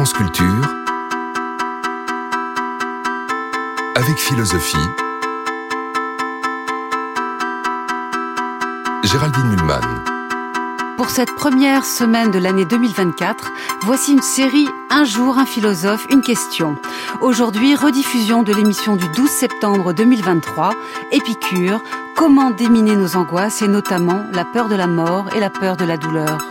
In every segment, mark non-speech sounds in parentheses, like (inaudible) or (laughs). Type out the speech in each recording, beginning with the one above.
France Culture avec philosophie. Géraldine Mulman. Pour cette première semaine de l'année 2024, voici une série Un jour, un philosophe, une question. Aujourd'hui, rediffusion de l'émission du 12 septembre 2023, Épicure, comment déminer nos angoisses et notamment la peur de la mort et la peur de la douleur.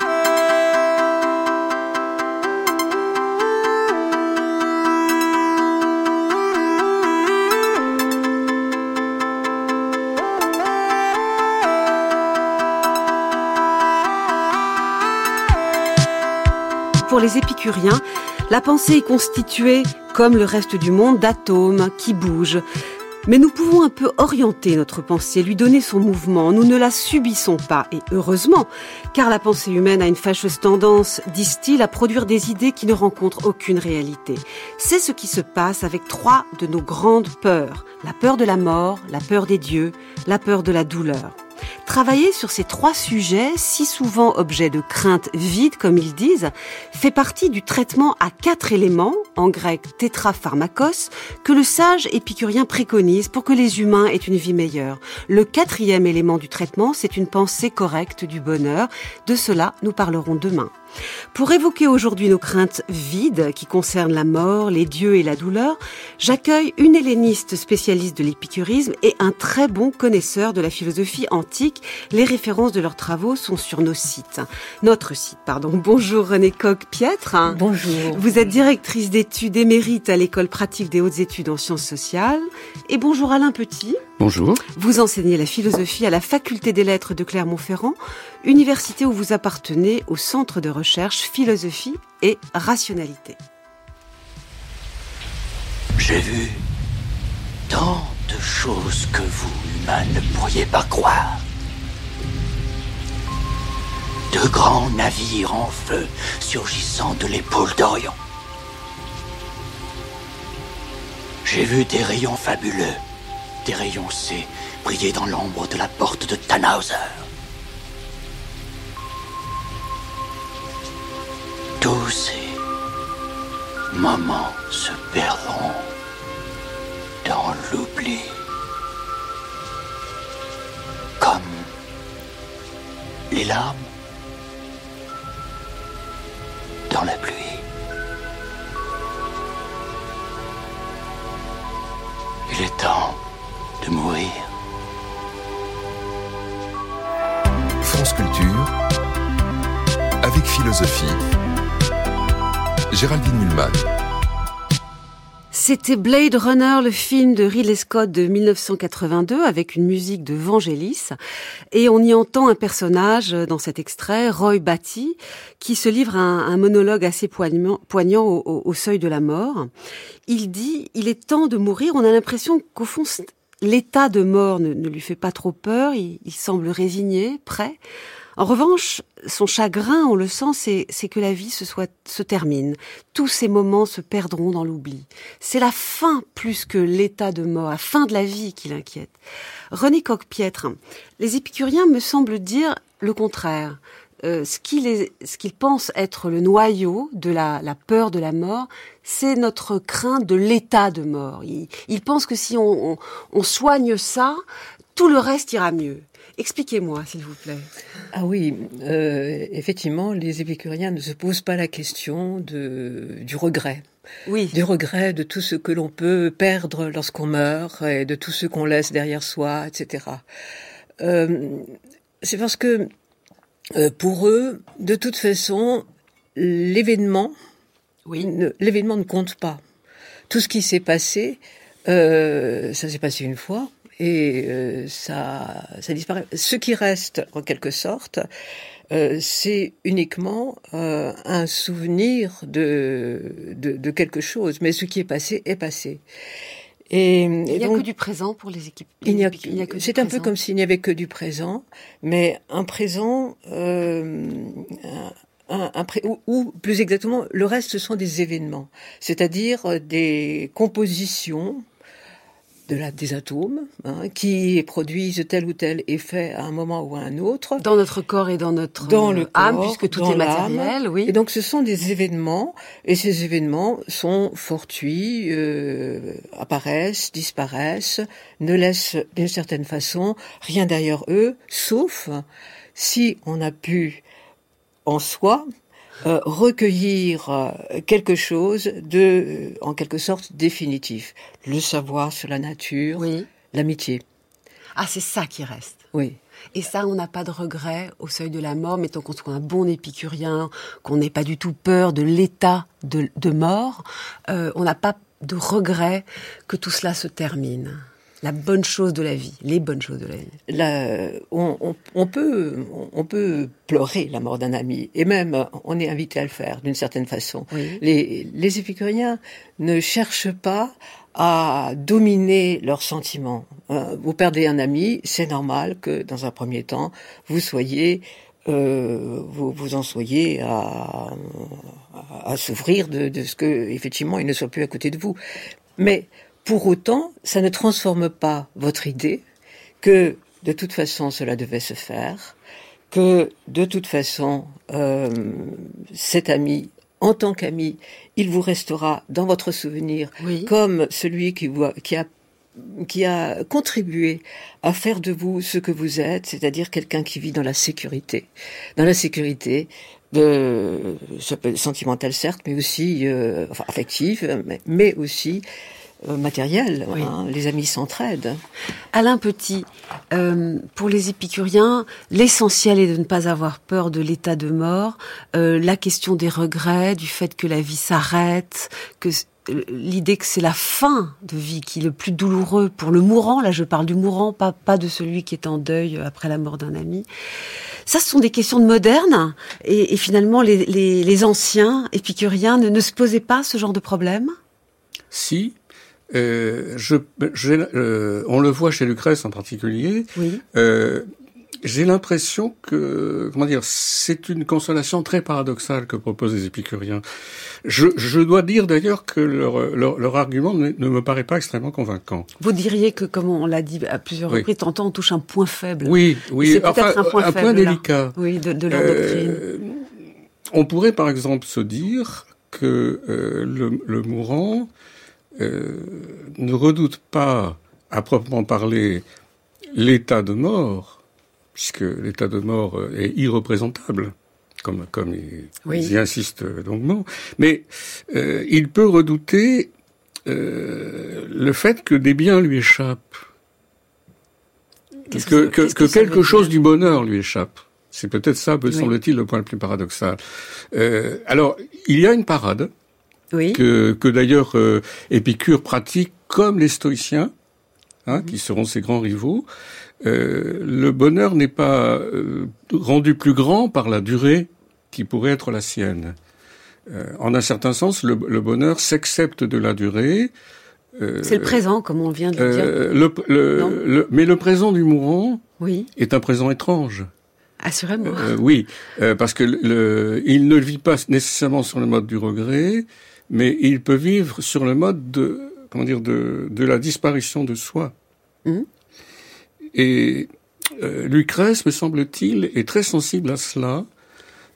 La pensée est constituée, comme le reste du monde, d'atomes qui bougent. Mais nous pouvons un peu orienter notre pensée, lui donner son mouvement. Nous ne la subissons pas, et heureusement, car la pensée humaine a une fâcheuse tendance, disent-ils, à produire des idées qui ne rencontrent aucune réalité. C'est ce qui se passe avec trois de nos grandes peurs. La peur de la mort, la peur des dieux, la peur de la douleur. Travailler sur ces trois sujets, si souvent objets de crainte vide, comme ils disent, fait partie du traitement à quatre éléments, en grec tétrapharmakos, que le sage épicurien préconise pour que les humains aient une vie meilleure. Le quatrième élément du traitement, c'est une pensée correcte du bonheur. De cela, nous parlerons demain. Pour évoquer aujourd'hui nos craintes vides qui concernent la mort, les dieux et la douleur, j'accueille une helléniste spécialiste de l'épicurisme et un très bon connaisseur de la philosophie antique. Les références de leurs travaux sont sur nos sites. Notre site, pardon. Bonjour René Coq-Pietre. Bonjour. Vous êtes directrice d'études émérite à l'école pratique des hautes études en sciences sociales. Et bonjour Alain Petit. Bonjour. Vous enseignez la philosophie à la faculté des lettres de Clermont-Ferrand, université où vous appartenez au centre de recherche philosophie et rationalité. J'ai vu tant de choses que vous, humains, ne pourriez pas croire. De grands navires en feu surgissant de l'épaule d'Orion. J'ai vu des rayons fabuleux, des rayons C briller dans l'ombre de la porte de Tannhauser. Tous ces moments se perdront dans l'oubli. Comme les larmes dans la pluie. Il est temps de mourir. France Culture avec philosophie. Géraldine Mulman. C'était Blade Runner, le film de Ridley Scott de 1982 avec une musique de Vangelis. Et on y entend un personnage dans cet extrait, Roy Batty, qui se livre un, un monologue assez poignant, poignant au, au, au, seuil de la mort. Il dit, il est temps de mourir. On a l'impression qu'au fond, l'état de mort ne, lui fait pas trop peur. Il, semble résigné, prêt. En revanche, son chagrin, on le sent, c'est que la vie se termine. Tous ces moments se perdront dans l'oubli. C'est la fin plus que l'état de mort, la fin de la vie qui l'inquiète. René Coq-Piètre, les épicuriens me semblent dire le contraire. Euh, ce qu'ils qu pensent être le noyau de la, la peur de la mort, c'est notre crainte de l'état de mort. Ils, ils, pensent que si on, on, on soigne ça, tout le reste ira mieux. Expliquez-moi, s'il vous plaît. Ah oui, euh, effectivement, les épicuriens ne se posent pas la question de, du regret. Oui. Du regret de tout ce que l'on peut perdre lorsqu'on meurt et de tout ce qu'on laisse derrière soi, etc. Euh, C'est parce que euh, pour eux, de toute façon, l'événement, oui. l'événement ne compte pas. Tout ce qui s'est passé, euh, ça s'est passé une fois, et euh, ça, ça disparaît. Ce qui reste, en quelque sorte, euh, c'est uniquement euh, un souvenir de, de, de, quelque chose, mais ce qui est passé est passé. Et, il n'y a donc, que du présent pour les équipes. Il n'y a, a, que c'est un peu comme s'il n'y avait que du présent, mais un présent, euh, un, un, ou, ou, plus exactement, le reste ce sont des événements, c'est-à-dire des compositions de la, des atomes hein, qui produisent tel ou tel effet à un moment ou à un autre. Dans notre corps et dans notre dans le âme, corps, puisque tout est matériel, oui. Et donc ce sont des événements, et ces événements sont fortuits, euh, apparaissent, disparaissent, ne laissent d'une certaine façon rien derrière eux, sauf si on a pu en soi euh, recueillir euh, quelque chose de, euh, en quelque sorte, définitif. Le savoir sur la nature, Oui. l'amitié. Ah, c'est ça qui reste. Oui. Et ça, on n'a pas de regret au seuil de la mort, mettons qu'on soit un bon épicurien, qu'on n'ait pas du tout peur de l'état de, de mort, euh, on n'a pas de regret que tout cela se termine. La bonne chose de la vie, les bonnes choses de la vie. La- on, on- on peut, on peut pleurer la mort d'un ami, et même on est invité à le faire d'une certaine façon. Oui. Les, les épicuriens ne cherchent pas à dominer leurs sentiments. Euh, vous perdez un ami, c'est normal que dans un premier temps vous soyez, euh, vous, vous en soyez à, à, à souffrir de, de ce que effectivement il ne soit plus à côté de vous. Mais pour autant, ça ne transforme pas votre idée que de toute façon cela devait se faire, que de toute façon euh, cet ami, en tant qu'ami, il vous restera dans votre souvenir Oui. comme celui qui, vous a- qui a qui a contribué à faire de vous ce que vous êtes, c'est-à-dire quelqu'un qui vit dans la sécurité, dans la sécurité de ça peut être sentimentale certes, mais aussi euh, enfin, affective, mais, mais aussi euh, matérielle. Oui. hein. Les amis s'entraident. Alain Petit, euh, pour les épicuriens, l'essentiel est de ne pas avoir peur de l'état de mort, euh, la question des regrets, du fait que la vie s'arrête, que l'idée que c'est la fin de vie qui est le plus douloureux pour le mourant, là je parle du mourant, pas, pas de celui qui est en deuil après la mort d'un ami. Ça, ce sont des questions de modernes, et, et finalement les, les, les anciens épicuriens ne, ne se posaient pas ce genre de problème? Si, euh, je, euh, on le voit chez Lucrèce en particulier, Oui. euh, j'ai l'impression que, comment dire, c'est une consolation très paradoxale que proposent les épicuriens. Je, je dois dire d'ailleurs que leur, leur, leur argument ne, ne me paraît pas extrêmement convaincant. Vous diriez que, comme on l'a dit à plusieurs Oui. reprises, tantôt on touche un point faible. Oui, oui, C'est peut-être enfin, un point faible, là. délicat. Oui, de, de leur doctrine. Euh, on pourrait par exemple se dire que euh, le, le mourant ne redoute pas, à proprement parler, l'état de mort, puisque l'état de mort euh, est irreprésentable, comme, comme Oui. ils y insistent longuement, mais euh, il peut redouter euh, le fait que des biens lui échappent, que, que- quelque chose du bonheur lui échappe. C'est peut-être ça, me Oui. semble-t-il, le point le plus paradoxal. Euh, alors, il y a une parade Oui. que, que d'ailleurs euh, Épicure pratique comme les stoïciens, Mhm. hein, qui seront ses grands rivaux. Euh, le bonheur n'est pas euh, rendu plus grand par la durée qui pourrait être la sienne. Euh, en un certain sens, le, le bonheur s'accepte de la durée. euh, C'est le présent, comme on vient de le dire. euh, le- le- le- mais le présent du mourant Oui, est un présent étrange. assurément. Euh, oui, euh, parce que le, le- il ne vit pas nécessairement sur le mode du regret, mais il peut vivre sur le mode de comment dire de, de la disparition de soi. Mhm. Et euh, Lucrèce, me semble-t-il, est très sensible à cela.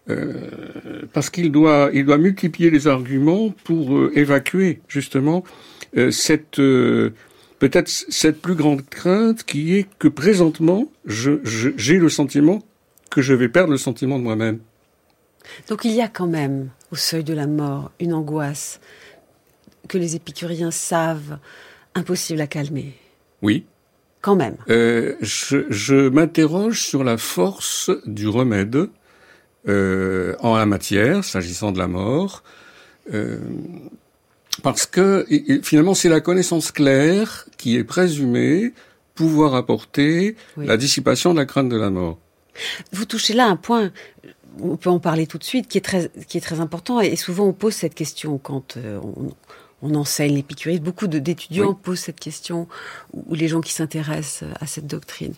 euh, parce qu'il doit, il doit multiplier les arguments pour euh, évacuer justement euh, cette euh, peut-être cette plus grande crainte qui est que présentement je- je- j'ai le sentiment que je vais perdre le sentiment de moi-même. Donc il y a quand même, au seuil de la mort, une angoisse que les épicuriens savent impossible à calmer. Oui. Quand même. Euh, je je m'interroge sur la force du remède euh, en la matière, s'agissant de la mort, euh, parce que finalement c'est la connaissance claire qui est présumée pouvoir apporter Oui. la dissipation de la crainte de la mort. Vous touchez là un point, on peut en parler tout de suite, qui est très, qui est très important. Et souvent, on pose cette question quand euh, on, on enseigne l'épicurisme. Beaucoup d'étudiants Oui. posent cette question, ou ou les gens qui s'intéressent à cette doctrine.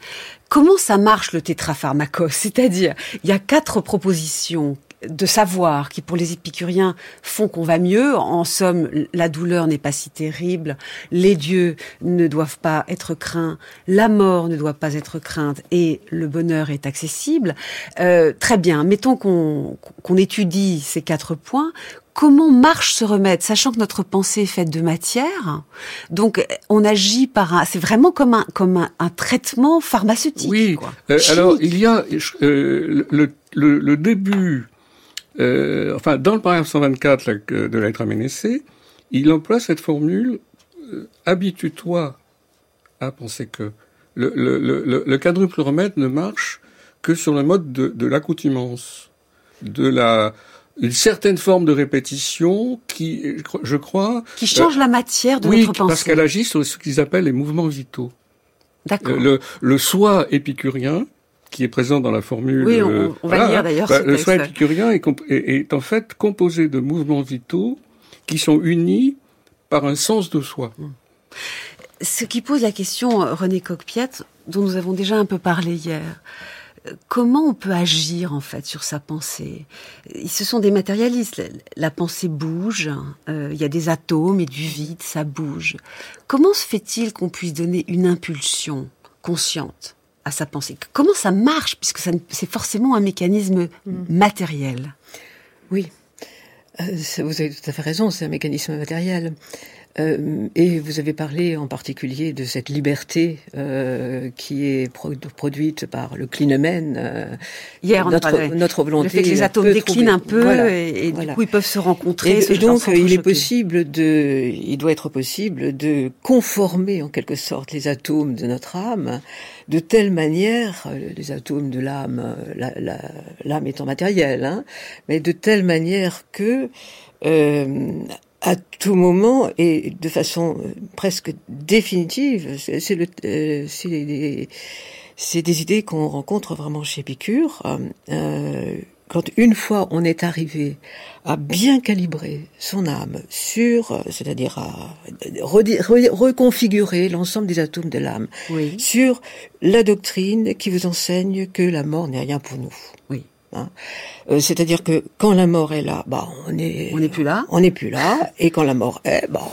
Comment ça marche le tétrapharmacos (laughs) C'est-à-dire, il y a quatre propositions de savoir qui pour les épicuriens font qu'on va mieux. En somme, la douleur n'est pas si terrible, les dieux ne doivent pas être craints, la mort ne doit pas être crainte et le bonheur est accessible. Euh, très bien, mettons qu'on qu'on étudie ces quatre points. Comment marche ce remède, sachant que notre pensée est faite de matière? Donc, on agit par un. C'est vraiment comme un comme un, traitement pharmaceutique. Oui. Euh, alors, il y a euh, le, le, le, début euh, enfin, dans le paragraphe 124 de la lettre à Ménécée, il emploie cette formule euh, habitue-toi à penser que le, le, le, le, quadruple remède ne marche que sur le mode de, de l'accoutumance, de la une certaine forme de répétition qui, je crois, qui change la matière de oui, notre pensée. parce qu'elle agit sur ce qu'ils appellent les mouvements vitaux. D'accord. Le, le soi épicurien, qui est présent dans la formule. Oui, on, va lire d'ailleurs. Bah, le soin épicurien est, est, en fait composé de mouvements vitaux qui sont unis par un sens de soi. Hmm. Ce qui pose la question, euh, René Coquepiette, dont nous avons déjà un peu parlé hier. Euh, comment on peut agir en fait sur sa pensée? Ce sont des matérialistes. La pensée bouge. Euh, il y a des atomes et du vide, ça bouge. Comment se fait-il qu'on puisse donner une impulsion consciente? À sa pensée. Comment ça marche, puisque c'est forcément un mécanisme mm. matériel? Oui, euh, vous avez tout à fait raison, c'est un mécanisme matériel. Euh, et vous avez parlé en particulier de cette liberté euh, qui est produite par le clinomène. Euh, Hier, on notre, a notre volonté. Le fait que les atomes déclinent un peu et, du coup ils peuvent se rencontrer. Et, donc il est possible de, il doit être possible de conformer en quelque sorte les atomes de notre âme de telle manière, euh, les atomes de l'âme, l'âme étant matérielle, hein, mais de telle manière que euh, à tout moment et de façon euh, presque définitive. C'est le, euh, c'est des, c'est des idées qu'on rencontre vraiment chez Épicure. Euh, quand une fois on est arrivé à bien calibrer son âme sur, c'est-à-dire à reconfigurer l'ensemble des atomes de l'âme, sur la doctrine qui vous enseigne que la mort n'est rien pour nous. Oui. Hein. Euh, c'est-à-dire que quand la mort est là, bah on est on n'est plus là, on n'est plus là, et quand la mort est, bah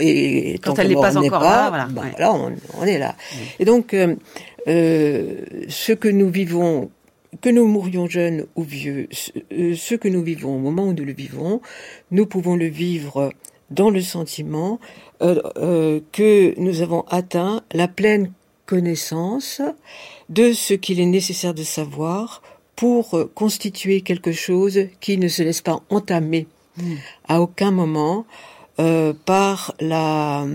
et quand elle n'est pas encore là, voilà, bah, là on, on, est là. Et donc euh, euh, ce que nous vivons, que nous mourions jeunes ou vieux, ce que nous vivons au moment où nous le vivons, nous pouvons le vivre dans le sentiment que nous avons atteint la pleine connaissance de ce qu'il est nécessaire de savoir pour euh, constituer quelque chose qui ne se laisse pas entamer hmm. à aucun moment euh, par la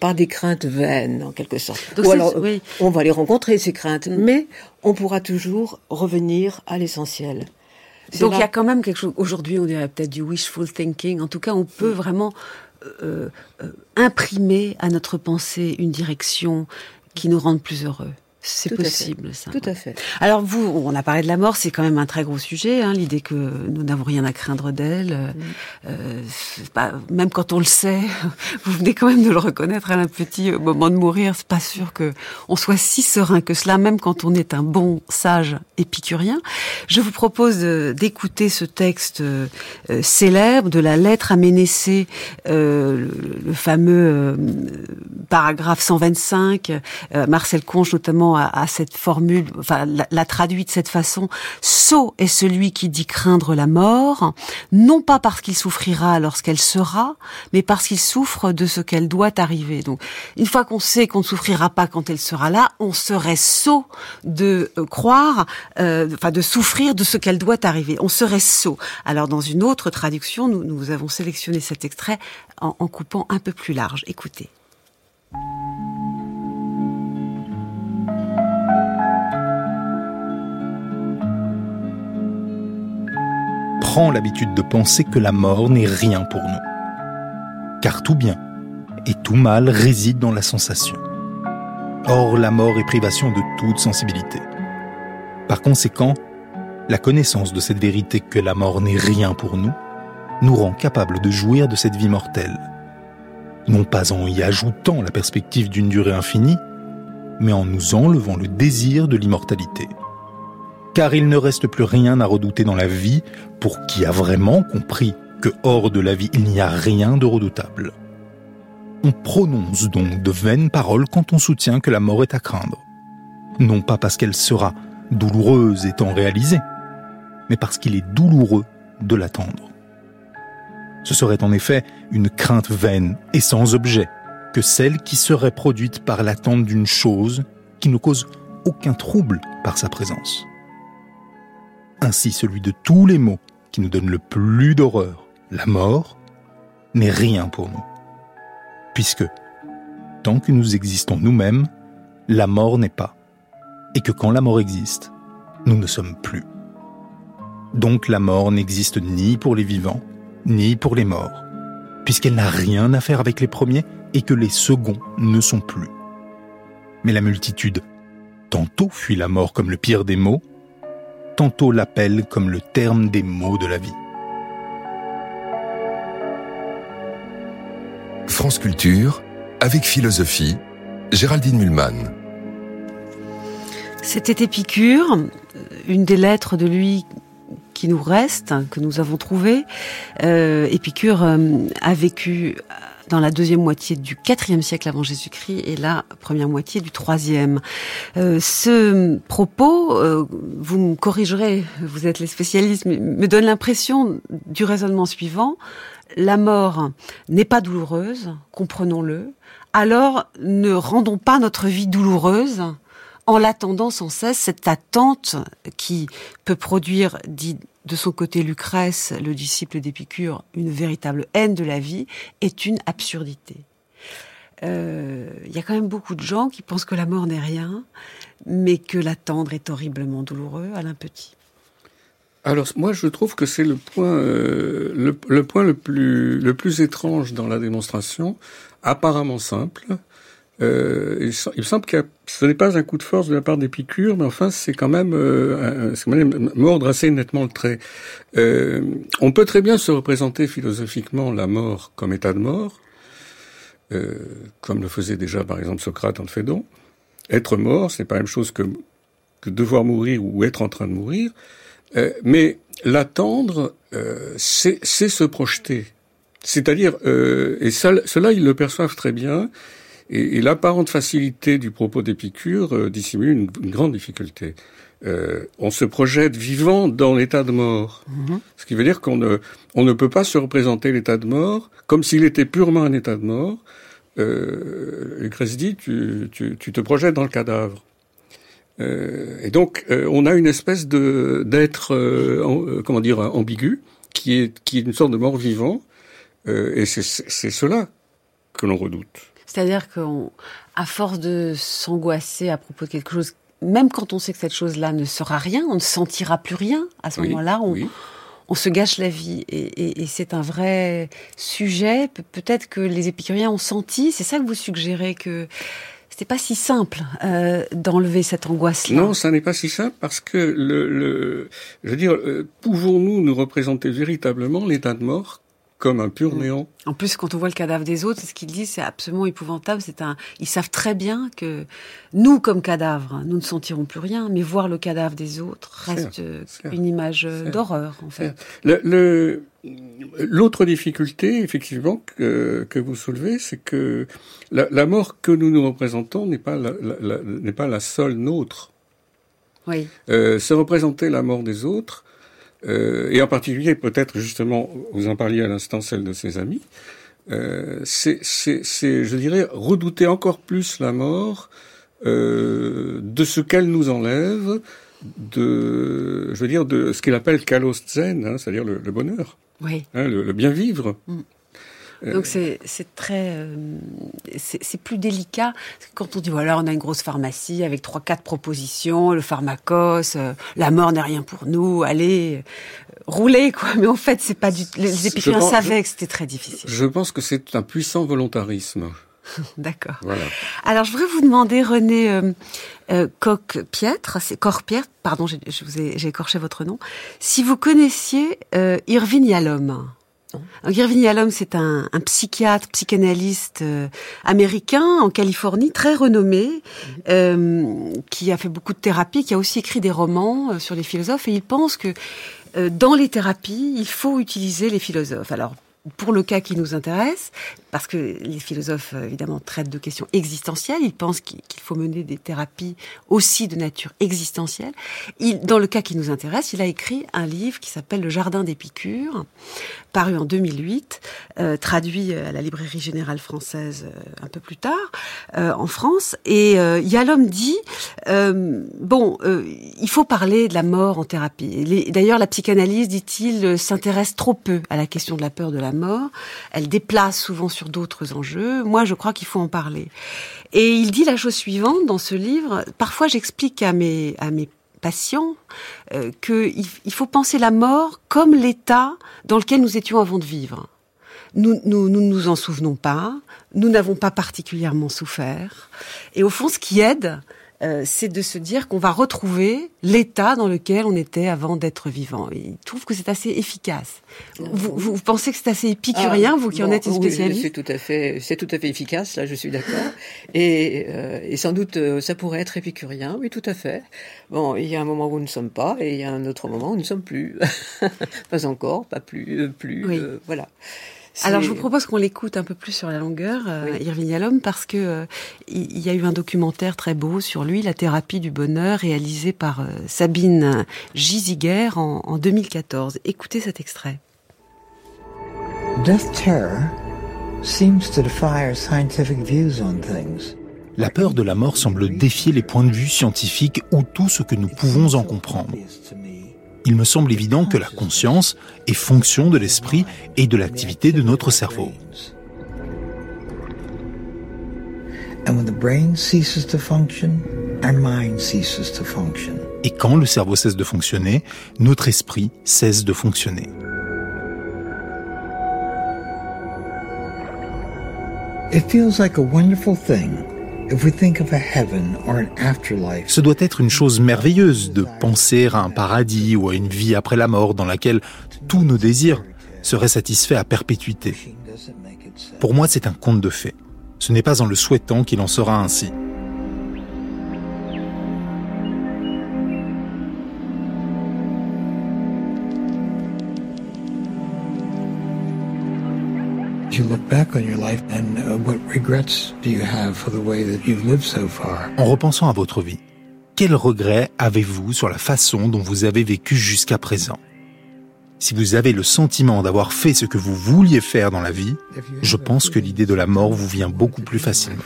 par des craintes vaines en quelque sorte. Ou alors on va les rencontrer ces craintes, hmm. mais on pourra toujours revenir à l'essentiel. Donc il y a quand même quelque chose. Aujourd'hui, on dirait peut-être du wishful thinking. En tout cas, on peut hmm. vraiment euh, euh, imprimer à notre pensée une direction qui nous rende plus heureux. C'est possible, ça. Tout à fait. Alors vous, on a parlé de la mort, c'est quand même un très gros sujet, hein, l'idée que nous n'avons rien à craindre d'elle. Mm. Euh, même quand on le sait, (laughs) vous venez quand même de le reconnaître à un petit moment de mourir. C'est pas sûr que on soit si serein que cela, même quand on est un bon sage épicurien. Je vous propose d'écouter ce texte euh, célèbre de la lettre à Ménécée, euh, le, fameux euh, paragraphe 125. Marcel Conche notamment à, cette formule, enfin la, traduit de cette façon. Sot est celui qui dit craindre la mort, non pas parce qu'il souffrira lorsqu'elle sera, mais parce qu'il souffre de ce qu'elle doit arriver. Donc, une fois qu'on sait qu'on ne souffrira pas quand elle sera là, on serait sot de euh, croire, euh, enfin de souffrir de ce qu'elle doit arriver. On serait sot. Alors, dans une autre traduction, nous, nous avons sélectionné cet extrait en, en coupant un peu plus large. Écoutez. L'habitude de penser que la mort n'est rien pour nous. Car tout bien et tout mal réside dans la sensation. Or, la mort est privation de toute sensibilité. Par conséquent, la connaissance de cette vérité que la mort n'est rien pour nous nous rend capables de jouir de cette vie mortelle. Non pas en y ajoutant la perspective d'une durée infinie, mais en nous enlevant le désir de l'immortalité car il ne reste plus rien à redouter dans la vie pour qui a vraiment compris que hors de la vie il n'y a rien de redoutable. On prononce donc de vaines paroles quand on soutient que la mort est à craindre. Non pas parce qu'elle sera douloureuse étant réalisée, mais parce qu'il est douloureux de l'attendre. Ce serait en effet une crainte vaine et sans objet que celle qui serait produite par l'attente d'une chose qui ne cause aucun trouble par sa présence. Ainsi celui de tous les mots qui nous donne le plus d'horreur, la mort, n'est rien pour nous. Puisque, tant que nous existons nous-mêmes, la mort n'est pas. Et que quand la mort existe, nous ne sommes plus. Donc la mort n'existe ni pour les vivants, ni pour les morts, puisqu'elle n'a rien à faire avec les premiers et que les seconds ne sont plus. Mais la multitude, tantôt fuit la mort comme le pire des maux, tantôt l'appelle comme le terme des maux de la vie. France Culture, avec philosophie, Géraldine Mulman. C'était Épicure, une des lettres de lui qui nous reste, que nous avons trouvé. Euh, Épicure euh, a vécu dans la deuxième moitié du IVe siècle avant Jésus-Christ et la première moitié du troisième. Euh, ce propos, euh, vous me corrigerez, vous êtes les spécialistes, me donne l'impression du raisonnement suivant. La mort n'est pas douloureuse, comprenons-le. Alors ne rendons pas notre vie douloureuse en l'attendant sans cesse, cette attente qui peut produire, dit de son côté Lucrèce, le disciple d'Épicure, une véritable haine de la vie, est une absurdité. Euh, il y a quand même beaucoup de gens qui pensent que la mort n'est rien, mais que l'attendre est horriblement douloureux. Alain Petit. Alors moi je trouve que c'est le point euh, le, point le plus le plus étrange dans la démonstration, apparemment simple, euh, il, me semble que ce n'est pas un coup de force de la part d'Épicure, mais enfin c'est quand même, euh, mordre assez nettement le trait. Euh, on peut très bien se représenter philosophiquement la mort comme état de mort, euh, comme le faisait déjà par exemple Socrate en Phédon. Être mort, c'est pas la même chose que, que devoir mourir ou être en train de mourir, euh, mais l'attendre, euh, c'est se projeter. C'est-à-dire, et ça, cela ils le perçoivent très bien. Et, et l'apparente facilité du propos d'Épicure euh, dissimule une, une, grande difficulté. Euh, on se projette vivant dans l'état de mort, mm-hmm. ce qui veut dire qu'on ne, on ne peut pas se représenter l'état de mort comme s'il était purement un état de mort. Euh, Lucrèce dit, tu, tu, tu, te projettes dans le cadavre. Euh, et donc, euh, on a une espèce de d'être, euh, comment dire, ambigu, qui est qui est une sorte de mort vivant, et c'est cela que l'on redoute. C'est-à-dire qu'à force de s'angoisser à propos de quelque chose, même quand on sait que cette chose-là ne sera rien, on ne sentira plus rien. À ce moment-là, on, on, se gâche la vie. Et, et, et c'est un vrai sujet. peut-être que les épicuriens ont senti. C'est ça que vous suggérez que c'était pas si simple euh, d'enlever cette angoisse-là? Non, ça n'est pas si simple parce que le, le je veux dire, euh, pouvons-nous nous représenter véritablement l'état de mort comme un pur mm. néant. En plus, quand on voit le cadavre des autres, ce qu'ils disent, c'est absolument épouvantable. C'est un, ils savent très bien que nous, comme cadavres, nous ne sentirons plus rien, mais voir le cadavre des autres reste une image d'horreur, en fait. Le, l'autre difficulté, effectivement, que, que vous soulevez, c'est que la, la, mort que nous nous représentons n'est pas la, n'est pas la seule nôtre. Oui. Euh, se représenter la mort des autres, euh, et en particulier peut-être justement, vous en parliez à l'instant, celle de ses amis, euh, c'est, je dirais, redouter encore plus la mort euh, de ce qu'elle nous enlève, de, je veux dire, de ce qu'il appelle kalos zen, hein, c'est-à-dire le, le, bonheur, oui. hein, le, le, bien vivre. Mm. Euh, Donc c'est très euh, c'est plus délicat quand on dit voilà on a une grosse pharmacie avec trois quatre propositions le pharmacos euh, la mort n'est rien pour nous allez rouler quoi mais en fait c'est pas du les épicuriens savaient que c'était très difficile. Je pense que c'est un puissant volontarisme. (laughs) D'accord. Voilà. Alors je voudrais vous demander René euh, euh, Coq-Pietre, c'est Corpietre, pardon, j'ai écorché votre nom. Si vous connaissiez euh, Irving Yalom. Irving Yalom, c'est un, un, psychiatre, psychanalyste euh, américain en Californie, très renommé, mm-hmm. euh, qui a fait beaucoup de thérapie, qui a aussi écrit des romans euh, sur les philosophes, et il pense que dans les thérapies, il faut utiliser les philosophes. Alors, pour le cas qui nous intéresse, parce que les philosophes, euh, évidemment, traitent de questions existentielles, ils pensent qu'il faut mener des thérapies aussi de nature existentielle. Dans le cas qui nous intéresse, il a écrit un livre qui s'appelle Le Jardin d'Épicure, paru en 2008, euh, traduit à la Librairie Générale Française euh, un peu plus tard, en France. Et Yalom dit, bon, il faut parler de la mort en thérapie. D'ailleurs, la psychanalyse, dit-il, s'intéresse trop peu à la question de la peur de la mort. Elle déplace souvent d'autres enjeux. Moi, je crois qu'il faut en parler. Et il dit la chose suivante dans ce livre. Parfois, j'explique à mes, à mes patients euh, qu'il il faut penser la mort comme l'état dans lequel nous étions avant de vivre. Nous, nous, nous nous en souvenons pas, nous n'avons pas particulièrement souffert. Et au fond, ce qui aide, euh, c'est de se dire qu'on va retrouver l'état dans lequel on était avant d'être vivant. il trouve que c'est assez efficace. Vous, vous, pensez que c'est assez épicurien, ah, vous qui en êtes une spécialiste C'est tout à fait, c'est tout à fait efficace. Là, je suis d'accord. et, euh, et, sans doute, euh, ça pourrait être épicurien. Oui, tout à fait. Bon, il y a un moment où nous ne sommes pas, et il y a un autre moment où nous ne sommes plus. (laughs) pas encore, pas plus, plus. voilà. Alors je vous propose qu'on l'écoute un peu plus sur la longueur, euh, Irving Yalom, parce que euh, il y a eu un documentaire très beau sur lui, La thérapie du bonheur, réalisé par euh, Sabine Giziger en, en 2014. Écoutez cet extrait. Death terror seems to defy our scientific views on things. La peur de la mort semble défier les points de vue scientifiques ou tout ce que nous pouvons en comprendre il me semble évident que la conscience est fonction de l'esprit et de l'activité de notre cerveau. Et quand le cerveau cesse de fonctionner, notre esprit cesse de fonctionner. It feels like a wonderful thing ce doit être une chose merveilleuse de penser à un paradis ou à une vie après la mort dans laquelle tous nos désirs seraient satisfaits à perpétuité. Pour moi, c'est un conte de fées. Ce n'est pas en le souhaitant qu'il en sera ainsi. En repensant à votre vie, quels regrets avez-vous sur la façon dont vous avez vécu jusqu'à présent? Si vous avez le sentiment d'avoir fait ce que vous vouliez faire dans la vie, je pense que l'idée de la mort vous vient beaucoup plus facilement.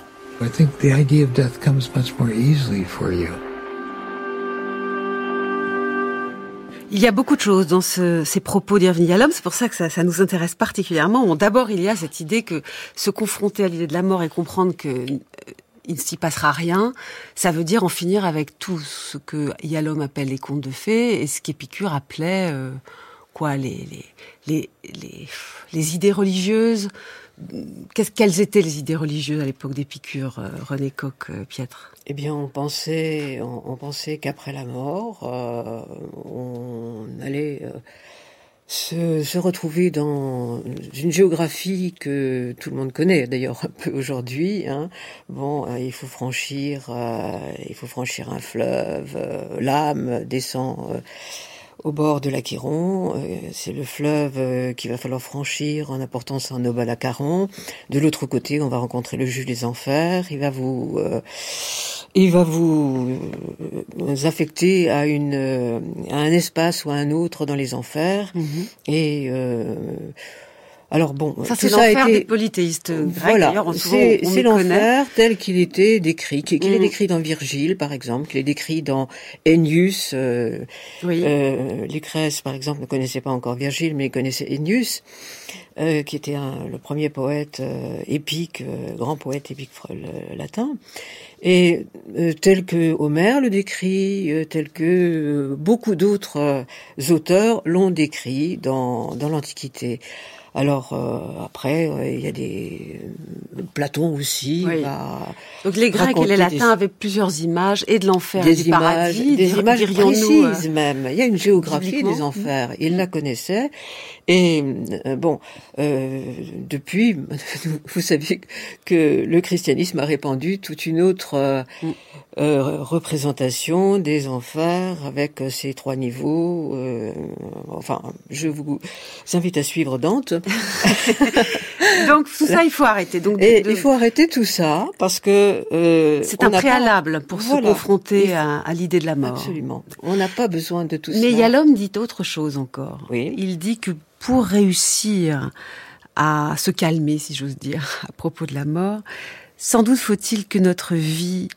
Il y a beaucoup de choses dans ce, ces propos d'Irving Yalom, c'est pour ça que ça, nous intéresse particulièrement. D'abord, il y a cette idée que se confronter à l'idée de la mort et comprendre que euh, ne s'y passera rien, ça veut dire en finir avec tout ce que Yalom appelle les contes de fées et ce qu'Épicure appelait euh, quoi les les, les idées religieuses. Quelles étaient les idées religieuses à l'époque d'Épicure, euh, René Coq, Pietre eh bien, on pensait, on, pensait qu'après la mort, euh, on allait euh, se, retrouver dans une géographie que tout le monde connaît, d'ailleurs un peu aujourd'hui. Hein. Bon, euh, il faut franchir, il faut franchir un fleuve. L'âme descend au bord de l'Aquiron. Euh, c'est le fleuve euh, qu'il va falloir franchir en apportant son aube à l'Acaron. De l'autre côté, on va rencontrer le juge des enfers. Il va vous, euh, il va vous affecter à une, à un espace ou à un autre dans les enfers. Mhm. Et alors bon, ça c'est l'enfer été... des polythéistes Voilà, c'est l'enfer tel qu'il était décrit, qu'il est mm. décrit dans Virgile par exemple, qu'il est décrit dans Ennius. Euh, oui. euh, Lucrèce par exemple ne connaissait pas encore Virgile, mais il connaissait Ennius, euh, qui était un, le premier poète euh, épique, euh, grand poète épique latin. Et tel que Homère le décrit, tel que beaucoup d'autres auteurs l'ont décrit dans, dans l'Antiquité. Alors euh, après, euh, il y a des Platon aussi. Oui. Donc les Grecs et les Latins des- avaient plusieurs images et de l'enfer des du images, paradis, des dir- images dirions-nous, précises euh, même. Il y a une géographie des enfers. Il la connaissait. Et euh, bon, euh, depuis, (laughs) vous savez que le christianisme a répandu toute une autre euh, Mm. euh, représentation des enfers avec euh, ces trois niveaux. euh, enfin, je vous invite à suivre Dante. (laughs) Donc tout ça, il faut arrêter. Donc de- Et de- il faut arrêter tout ça parce que euh, c'est un pas- préalable pour Voilà. se confronter à, à l'idée de la mort. Absolument. On n'a pas besoin de tout ça. Mais il y a l'homme dit autre chose encore. Oui. Il dit que pour réussir à se calmer, si j'ose dire, (laughs) à propos de la mort, sans doute faut-il que notre vie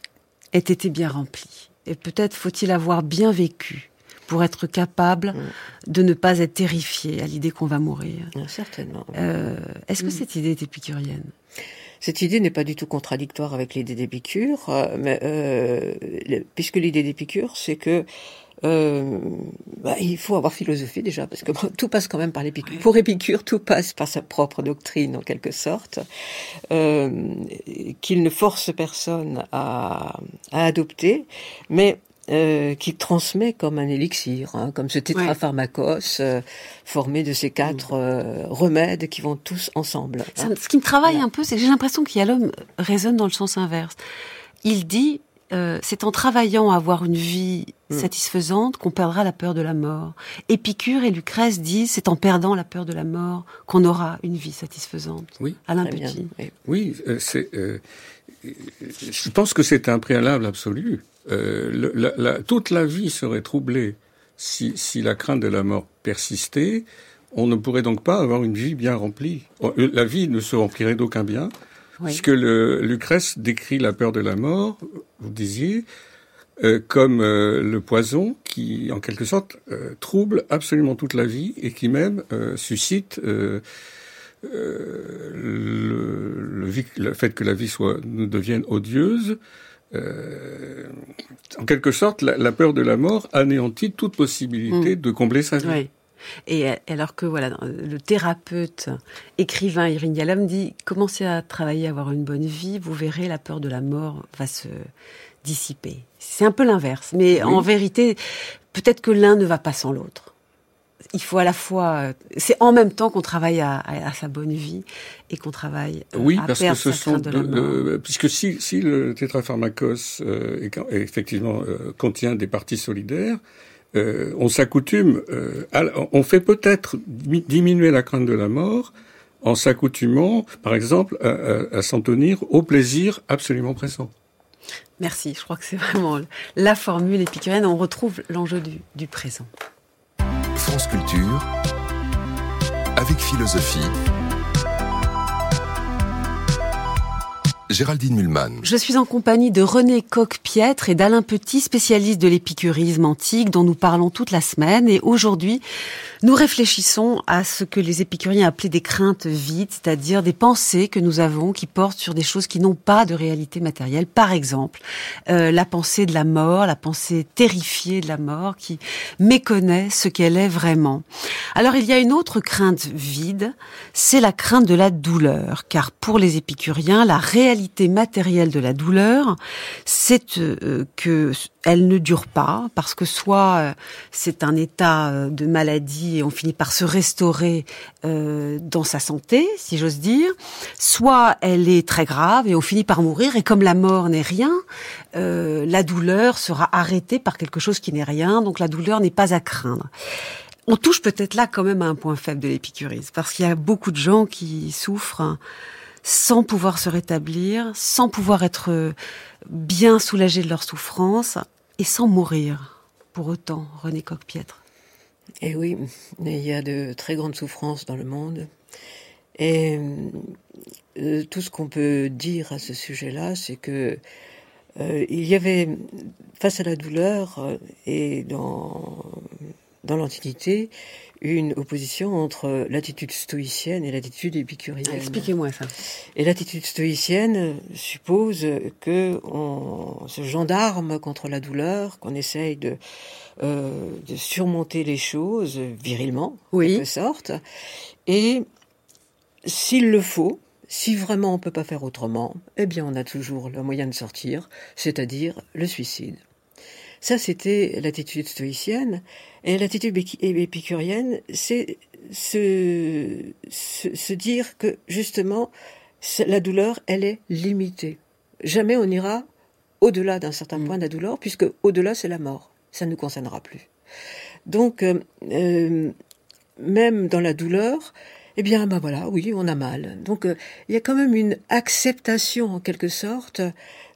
ait été bien remplie. Et peut-être faut-il avoir bien vécu pour être capable Mm. de ne pas être terrifié à l'idée qu'on va mourir. Ah, Certainement. Euh, Est-ce que Mm. cette idée est épicurienne? Cette idée n'est pas du tout contradictoire avec l'idée d'Épicure, euh, mais euh, puisque l'idée d'Épicure, c'est que euh, bah, il faut avoir philosophie déjà, parce que bon, (laughs) tout passe quand même par l'Épicure. Pour Épicure, tout passe par sa propre doctrine, en quelque sorte, euh, qu'il ne force personne à, à adopter, mais euh, qui transmet comme un élixir, hein, comme ce tétrapharmacos euh, formé de ces quatre euh, remèdes qui vont tous ensemble. Ça- hein. Ce qui me travaille Voilà. un peu, c'est que j'ai l'impression qu'il y a l'homme résonne dans le sens inverse. Il dit, euh, c'est en travaillant à avoir une vie Mm. satisfaisante qu'on perdra la peur de la mort. Épicure et Lucrèce disent, c'est en perdant la peur de la mort qu'on aura une vie satisfaisante. Oui. Alain bien, Petit. oui. Oui, euh, c'est. Je pense que c'est un préalable absolu. Euh, le- la- la- toute la vie serait troublée si, si la crainte de la mort persistait. On ne pourrait donc pas avoir une vie bien remplie. Oh, euh, La vie ne se remplirait d'aucun bien, Oui. puisque le, Lucrèce décrit la peur de la mort, vous disiez, euh, comme euh, le poison qui, en quelque sorte, euh, trouble absolument toute la vie et qui même suscite le, le, fait que la vie soit nous devienne odieuse. euh, en quelque sorte, la, la peur de la mort anéantit toute possibilité de combler sa vie. Oui. Et euh, alors que voilà, le thérapeute, écrivain Irine Yalom dit commencez à travailler, à avoir une bonne vie, vous verrez la peur de la mort va se dissiper. C'est un peu l'inverse, mais Oui. en vérité, peut-être que l'un ne va pas sans l'autre. Il faut à la fois, euh, c'est en même temps qu'on travaille à, à- à sa bonne vie et qu'on travaille euh, Oui, à parce que perdre ce sont crainte de la deux- mort. euh, puisque si, si le tétrapharmacos euh, est effectivement euh, contient des parties solidaires, euh, on s'accoutume, on fait peut-être dimi- diminuer la crainte de la mort en s'accoutumant, par exemple, à, à- à s'en tenir au plaisir absolument présent. Merci, je crois que c'est vraiment la formule épicurienne. On retrouve l'enjeu du, du présent. France Culture, avec philosophie. Géraldine. Je suis en compagnie de René Coq-Piètre et d'Alain Petit, spécialiste de l'épicurisme antique dont nous parlons toute la semaine. Et aujourd'hui, nous réfléchissons à ce que les épicuriens appelaient des craintes vides, c'est-à-dire des pensées que nous avons qui portent sur des choses qui n'ont pas de réalité matérielle. Par exemple, euh, la pensée de la mort, la pensée terrifiée de la mort qui méconnaît ce qu'elle est vraiment. Alors il y a une autre crainte vide, c'est la crainte de la douleur, car pour les épicuriens, la réalité matérielle de la douleur, c'est euh, que elle ne dure pas, parce que soit euh, c'est un état euh, de maladie et on finit par se restaurer dans sa santé, si j'ose dire, soit elle est très grave et on finit par mourir, et comme la mort n'est rien, la douleur sera arrêtée par quelque chose qui n'est rien, donc la douleur n'est pas à craindre. On touche peut-être là quand même à un point faible de l'épicurisme, parce qu'il y a beaucoup de gens qui souffrent sans pouvoir se rétablir, sans pouvoir être bien soulagés de leur souffrance et sans mourir. Pour autant, René Coq-Piètre. Et oui, il y a de très grandes souffrances dans le monde. Et euh, tout ce qu'on peut dire à ce sujet-là, c'est que euh, il y avait, face à la douleur euh, et dans, dans l'Antiquité, une opposition entre l'attitude stoïcienne et l'attitude épicurienne. Expliquez-moi ça. Et l'attitude stoïcienne suppose que on se gendarme contre la douleur, qu'on essaye de, euh, de surmonter les choses virilement, en Oui. quelque sorte. Et s'il le faut, si vraiment on peut pas faire autrement, eh bien on a toujours le moyen de sortir, c'est-à-dire le suicide. Ça, c'était l'attitude stoïcienne. Et l'attitude épicurienne, c'est se, se, dire que justement, la douleur, elle est limitée. Jamais on ira au-delà d'un certain mm. point de la douleur, puisque au-delà, c'est la mort. Ça ne nous concernera plus. Donc, euh, euh, même dans la douleur, eh bien, ben voilà, oui, on a mal. Donc, euh, il y a quand même une acceptation, en quelque sorte,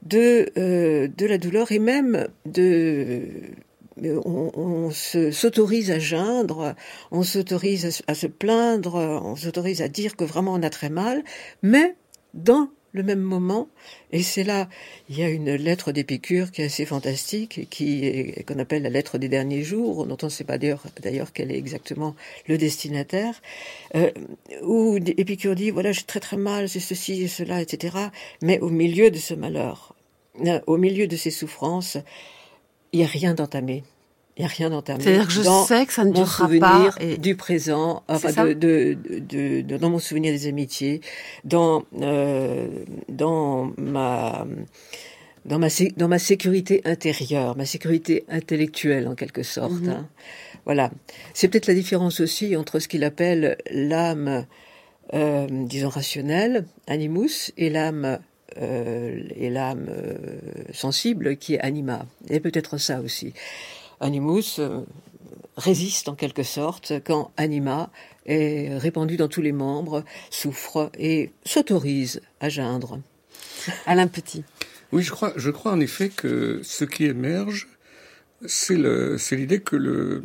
de, euh, de la douleur et même de... Euh, on, s'autorise à geindre, on s'autorise à, à, se plaindre, on s'autorise à dire que vraiment on a très mal, mais dans le même moment. Et c'est là, il y a une lettre d'Épicure qui est assez fantastique, qui qu'on appelle la lettre des derniers jours, dont on ne sait pas d'ailleurs, d'ailleurs quel est exactement le destinataire, euh, où Épicure dit, voilà, j'ai très très mal, c'est ceci et cela, etc. Mais au milieu de ce malheur, euh, au milieu de ces souffrances, il n'y a rien d'entamé. Il n'y a rien d'entamé. C'est-à-dire que je sais que ça ne durera pas. Et... Du présent, enfin de, de, de, de, dans mon souvenir des amitiés, dans euh, dans ma dans ma dans ma sécurité intérieure, ma sécurité intellectuelle en quelque sorte. Mm-hmm. hein. Voilà. C'est peut-être la différence aussi entre ce qu'il appelle l'âme, euh, disons rationnelle, animus, et l'âme euh, et l'âme euh, sensible qui est anima. Et peut-être ça aussi. Animus euh, résiste en quelque sorte quand Anima est répandu dans tous les membres, souffre et s'autorise à geindre. Alain Petit. Oui, je crois, je crois en effet que ce qui émerge, c'est l'idée que le,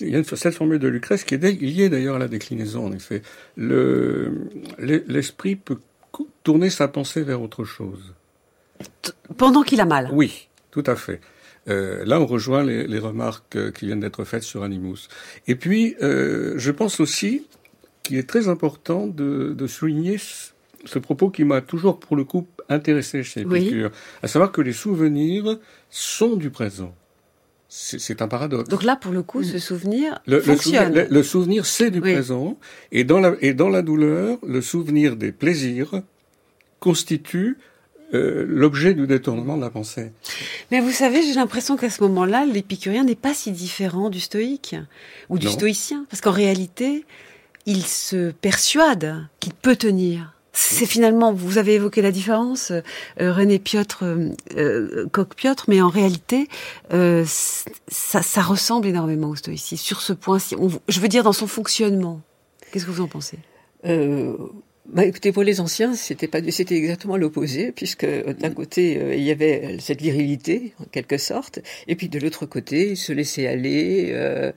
il y a cette formule de Lucrèce qui est liée d'ailleurs à la déclinaison, en effet. L'esprit peut tourner sa pensée vers autre chose. Pendant qu'il a mal. Oui, tout à fait. Euh, là, on rejoint les, les remarques euh, qui viennent d'être faites sur Animus. Et puis, euh, je pense aussi qu'il est très important de, de souligner ce, propos qui m'a toujours, pour le coup, intéressé chez Épicure, à savoir que les souvenirs sont du présent. C'est un paradoxe. Donc là, pour le coup, ce souvenir le, fonctionne. Le, le souvenir, c'est du présent, et dans, la, et dans la douleur, le souvenir des plaisirs constitue euh, l'objet du détournement de la pensée. Mais vous savez, j'ai l'impression qu'à ce moment-là, l'épicurien n'est pas si différent du stoïque ou du stoïcien, parce qu'en réalité, il se persuade qu'il peut tenir. C'est finalement, vous avez évoqué la différence, euh, René Piotr, euh, Piotr, mais en réalité, euh, ça, ça, ressemble énormément au stoïcisme sur ce point. ci je veux dire dans son fonctionnement. Qu'est-ce que vous en pensez? Bah, écoutez, pour les anciens, c'était pas, c'était exactement l'opposé, puisque euh, d'un côté euh, il y avait cette virilité en quelque sorte, et puis de l'autre côté, se laisser aller, euh,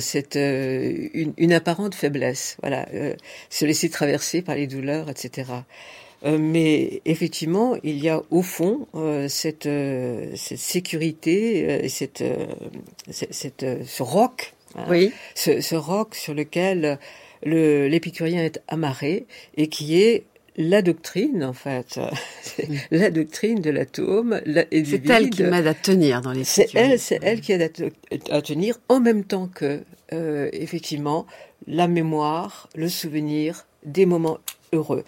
cette une, une, apparente faiblesse, voilà, se laisser traverser par les douleurs, etc. mais effectivement, il y a au fond cette, cette sécurité et cette, cette, ce roc, hein, oui. ce, ce roc sur lequel l'épicurien est amarré et qui est la doctrine, en fait, (laughs) la doctrine de l'atome et du C'est elle qui m'aide à tenir dans les C'est elle, c'est elle qui aide à, tenir en même temps que, euh, effectivement, la mémoire, le souvenir des moments heureux.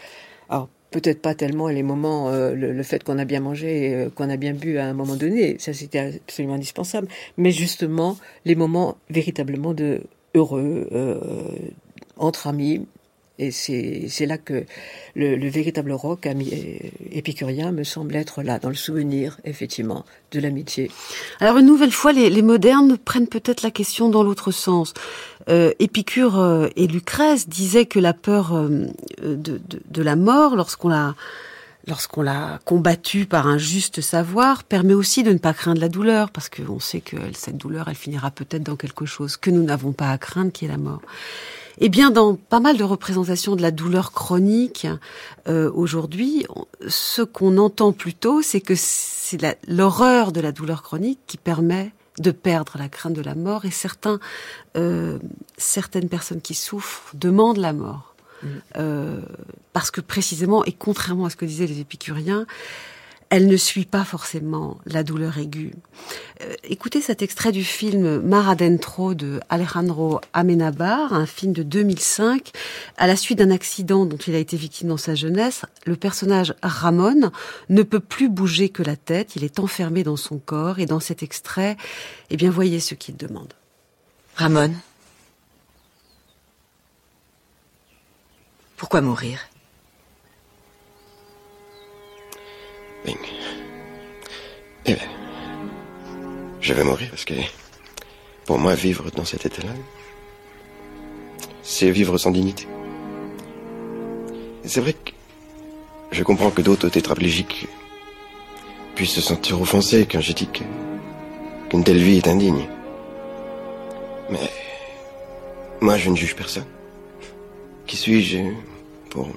Alors, peut-être pas tellement les moments, euh, le, fait qu'on a bien mangé, euh, qu'on a bien bu à un moment donné, ça c'était absolument indispensable, mais justement les moments véritablement de heureux, entre amis. Et c'est là que le, le, véritable rock épicurien me semble être là, dans le souvenir, effectivement, de l'amitié. Alors une nouvelle fois, les, modernes prennent peut-être la question dans l'autre sens. Euh, Épicure euh, et Lucrèce disaient que la peur euh, de la mort, lorsqu'on l'a lorsqu'on l'a combattue par un juste savoir, permet aussi de ne pas craindre la douleur, parce qu'on sait que cette douleur, elle finira peut-être dans quelque chose que nous n'avons pas à craindre, qui est la mort. Eh bien, dans pas mal de représentations de la douleur chronique euh, aujourd'hui, ce qu'on entend plutôt, c'est que c'est l'horreur de la douleur chronique qui permet de perdre la crainte de la mort, et certains, euh, certaines personnes qui souffrent demandent la mort. Mm. Euh, parce que précisément, et contrairement à ce que disaient les épicuriens, elle ne suit pas forcément la douleur aiguë. Euh, écoutez cet extrait du film Mar Adentro de Alejandro Amenabar, un film de 2005. À la suite d'un accident dont il a été victime dans sa jeunesse, le personnage Ramon ne peut plus bouger que la tête, il est enfermé dans son corps et dans cet extrait, eh bien voyez ce qu'il demande. Ramon Pourquoi mourir? Eh ben, je vais mourir parce que pour moi, vivre dans cet état-là, c'est vivre sans dignité. C'est vrai que je comprends que d'autres tétraplégiques puissent se sentir offensés quand je dis qu'une telle vie est indigne. Mais moi, je ne juge personne. Qui suis-je pour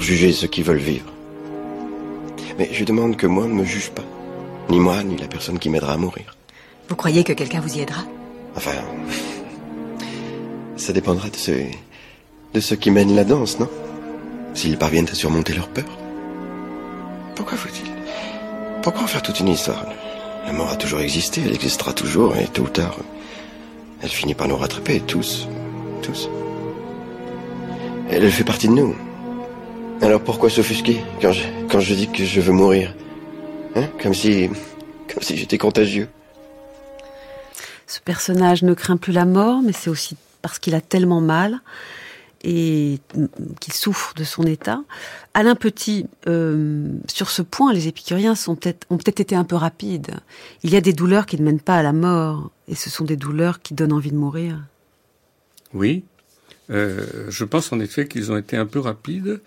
juger ceux qui veulent vivre? Mais je demande que moi ne me juge pas. Ni moi, ni la personne qui m'aidera à mourir. Vous croyez que quelqu'un vous y aidera? Enfin, ça dépendra de ceux, de ceux qui mènent la danse, non? S'ils parviennent à surmonter leur peur. Pourquoi faut-il Pourquoi en faire toute une histoire? La mort a toujours existé, elle existera toujours, et tôt ou tard, elle finit par nous rattraper, tous. Tous. Elle fait partie de nous. Alors pourquoi s'offusquer quand je, quand je dis que je veux mourir Hein Comme si, comme si j'étais contagieux. Ce personnage ne craint plus la mort, mais c'est aussi parce qu'il a tellement mal et qu'il souffre de son état. Alain Petit, euh, sur ce point, les épicuriens sont peut ont peut-être été un peu rapides. Il y a des douleurs qui ne mènent pas à la mort, et ce sont des douleurs qui donnent envie de mourir. Oui, euh, je pense en effet qu'ils ont été un peu rapides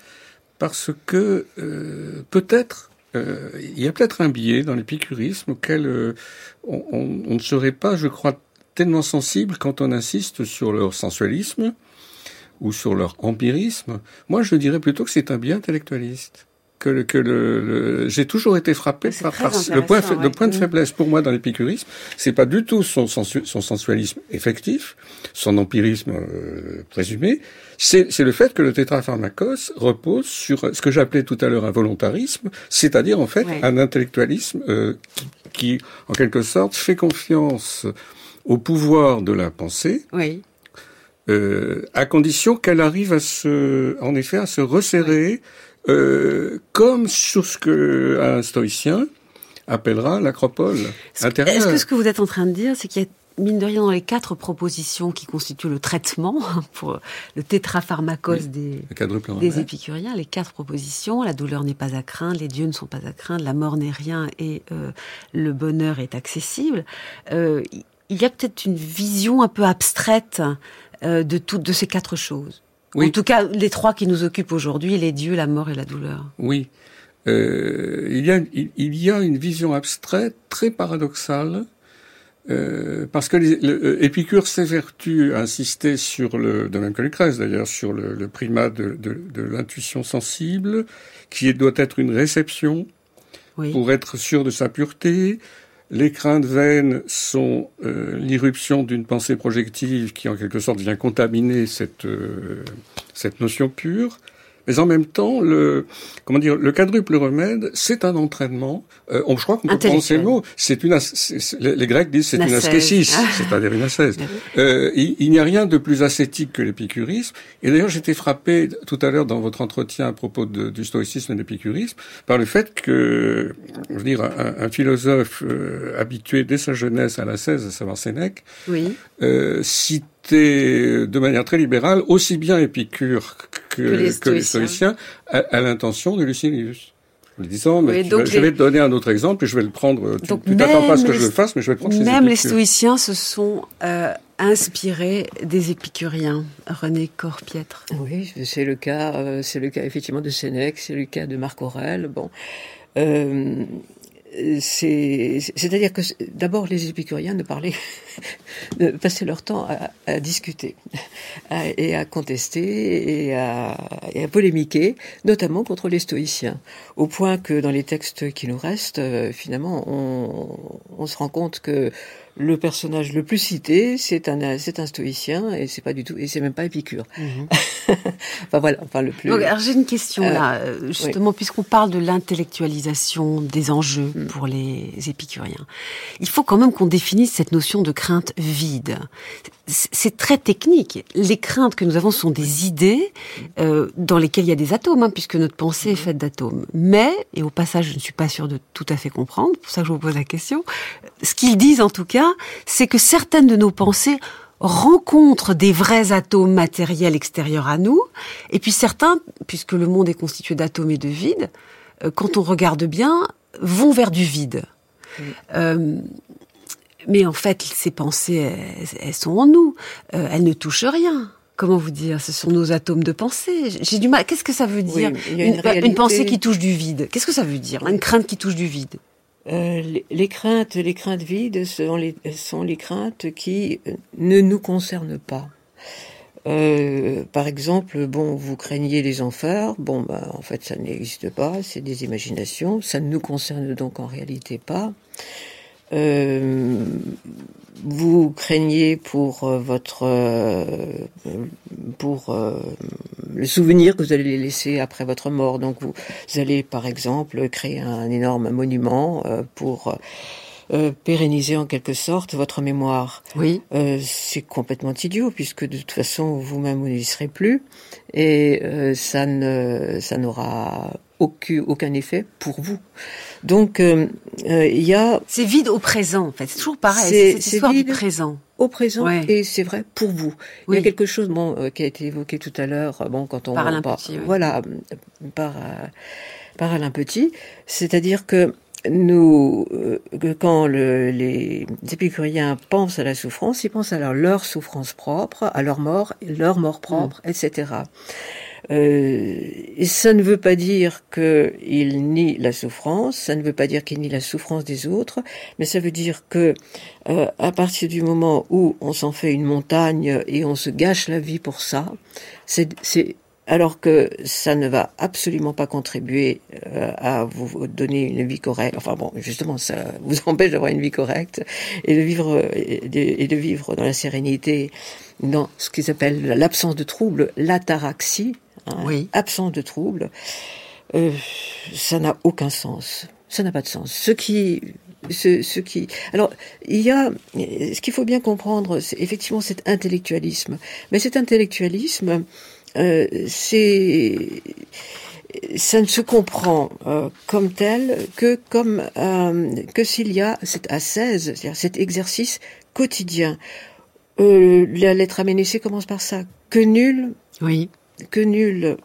parce que euh, peut-être euh, il y a peut-être un biais dans l'épicurisme auquel euh, on, ne serait pas, je crois, tellement sensible quand on insiste sur leur sensualisme ou sur leur empirisme. Moi, je dirais plutôt que c'est un biais intellectualiste que, le, que le, le j'ai toujours été frappé par, par le point, ouais. le point de faiblesse pour moi dans l'épicurisme, c'est pas du tout son, sensu, son sensualisme effectif, son empirisme euh, présumé, c'est le fait que le tétrapharmacos repose sur ce que j'appelais tout à l'heure un volontarisme, c'est-à-dire en fait ouais. un intellectualisme euh, qui, qui, en quelque sorte, fait confiance au pouvoir de la pensée. Oui. Euh, à condition qu'elle arrive à se, en effet, à se resserrer euh, comme sur ce que un stoïcien appellera l'acropole intérieure. Est-ce que ce que vous êtes en train de dire, c'est qu'il y a mine de rien dans les quatre propositions qui constituent le traitement (laughs) pour le tétrapharmacos oui, des, le des épicuriens, les quatre propositions, la douleur n'est pas à craindre, les dieux ne sont pas à craindre, la mort n'est rien et euh, le bonheur est accessible. Euh, il y a peut-être une vision un peu abstraite euh, de toutes de ces quatre choses. Oui. En tout cas, les trois qui nous occupent aujourd'hui, les dieux, la mort et la douleur. Oui. Euh, il, y a, il, il, y a une vision abstraite très paradoxale, euh, parce que les, le, Épicure s'évertue à insister sur le, de même que Lucrèce d'ailleurs, sur le, le, primat de, de, de l'intuition sensible, qui doit être une réception oui. pour être sûr de sa pureté, les craintes vaines sont euh, l'irruption d'une pensée projective qui, en quelque sorte, vient contaminer cette, euh, cette notion pure. Mais en même temps, le comment dire, le quadruple remède, c'est un entraînement. Euh, on, je crois qu'on peut prononcer le mot. C'est une, les Grecs disent c'est une ascésis, c'est-à-dire une ascèse. Euh, il, il n'y a rien de plus ascétique que l'épicurisme. Et d'ailleurs, j'étais frappé tout à l'heure dans votre entretien à propos de, du stoïcisme et de l'épicurisme par le fait que, je veux dire, un, un philosophe euh, habitué dès sa jeunesse à l'ascèse, à savoir Sénèque, oui. euh, cite de manière très libérale aussi bien Épicure que, que, les, stoïciens. À, à l'intention de Lucilius. En disant, mais oui, je, vais, les... je, vais, te donner un autre exemple et je vais le prendre. Tu, tu t'attends pas à ce que je le fasse, mais je vais le prendre. Même les stoïciens se sont euh, inspirés des épicuriens. René Corpiètre. Oui, c'est le cas. Euh, c'est le cas effectivement de Sénèque, c'est le cas de Marc Aurèle. Bon. Euh, c'est-à-dire que d'abord les épicuriens ne parlaient, ne passaient leur temps à, à discuter (laughs) à, et à contester et à, et à, polémiquer, notamment contre les stoïciens, au point que dans les textes qui nous restent, euh, finalement, on, on se rend compte que le personnage le plus cité, c'est un, c'est un stoïcien et c'est pas du tout, et c'est même pas Épicure. Mmh. (laughs) enfin voilà, enfin le plus. alors j'ai une question euh, là, euh, justement, puisqu'on parle de l'intellectualisation des enjeux mm. pour les épicuriens. Il faut quand même qu'on définisse cette notion de crainte vide. C'est très technique. Les craintes que nous avons sont des idées euh, dans lesquelles il y a des atomes, hein, puisque notre pensée est mm. faite d'atomes. Mais, et au passage, je ne suis pas sûre de tout à fait comprendre, pour ça que je vous pose la question, ce qu'ils disent en tout cas, c'est que certaines de nos pensées rencontrent des vrais atomes matériels extérieurs à nous, et puis certains, puisque le monde est constitué d'atomes et de vide, euh, quand on regarde bien, vont vers du vide. Euh, mais en fait, ces pensées, elles, sont en nous. Euh, elles ne touchent rien. Comment vous dire? Ce sont nos atomes de pensée. J'ai du mal. Qu'est-ce que ça veut dire? Une, pensée qui touche du vide. Qu'est-ce que ça veut dire? Une crainte qui touche du vide. Euh, les, craintes, les craintes vides sont les, craintes qui ne nous concernent pas. Euh, par exemple, bon, vous craignez les enfers, bon, bah, en fait, ça n'existe pas, c'est des imaginations, ça ne nous concerne donc en réalité pas. Euh, vous craignez pour euh, votre euh, pour le souvenir que vous allez laisser après votre mort. Donc vous, allez par exemple créer un énorme monument pour pérenniser en quelque sorte votre mémoire. Oui. c'est complètement idiot puisque de toute façon vous-même vous n'y serez plus et ça ne ça n'aura aucun, aucun effet pour vous. Donc euh, euh, il y a c'est vide au présent en fait, c'est toujours pareil, c'est vide du présent. Au présent et c'est vrai pour vous. Il y a quelque chose bon euh, qui a été évoqué tout à l'heure bon quand on par Alain Petit, voilà par par Alain Petit, c'est-à-dire que nous, quand le, les épicuriens pensent à la souffrance, ils pensent à leur, leur souffrance propre, à leur mort, leur mort propre, mm. etc. Euh, et ça ne veut pas dire qu'il nie la souffrance, ça ne veut pas dire qu'il nie la souffrance des autres, mais ça veut dire que euh, à partir du moment où on s'en fait une montagne et on se gâche la vie pour ça, c'est alors que ça ne va absolument pas contribuer euh, à vous donner une vie correcte. Enfin bon, justement, ça vous (laughs) empêche d'avoir une vie correcte et de vivre et de, et de vivre dans la sérénité, dans ce qu'ils appellent l'absence de trouble, l'ataraxie, oui. absent de troubles, euh, ça n'a aucun sens. Ça n'a pas de sens. Ce qui, ce, ce qui, alors il y a, ce qu'il faut bien comprendre, c'est effectivement cet intellectualisme. Mais cet intellectualisme, euh, c'est ça ne se comprend euh, comme tel que comme euh, que s'il y a cet c'est-à-dire cet exercice quotidien. La lettre aménécée commence par ça. Que nul oui que nul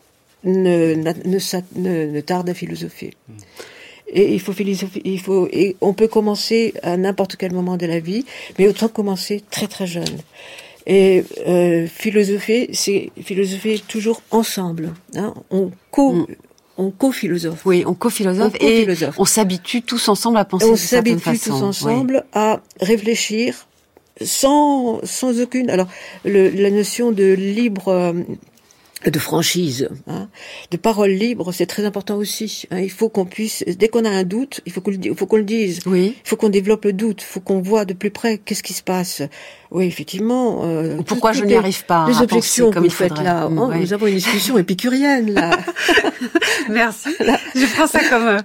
ne, ne, ne, tarde à philosopher. Et il faut philosopher, il faut, et on peut commencer à n'importe quel moment de la vie, mais autant commencer très très jeune. Et euh, philosopher, c'est philosopher toujours ensemble. Hein. On co, mm. on co-philosophe. Oui, on co-philosophe et on s'habitue tous ensemble à penser façon. On s'habitue tous ensemble à réfléchir sans sans aucune. Alors le, la notion de libre euh, de franchise, hein, de parole libre, c'est très important aussi. Hein. Il faut qu'on puisse, dès qu'on a un doute, il faut qu'on le, faut qu'on le dise. Oui. Il faut qu'on développe le doute. Il faut qu'on voit de plus près qu'est-ce qui se passe. Oui, effectivement. Euh, pourquoi je n'y arrive pas Les objections que vous faites là. Oh, Nous avons une discussion épicurienne là. (laughs) Merci. (laughs) Je prends ça comme euh,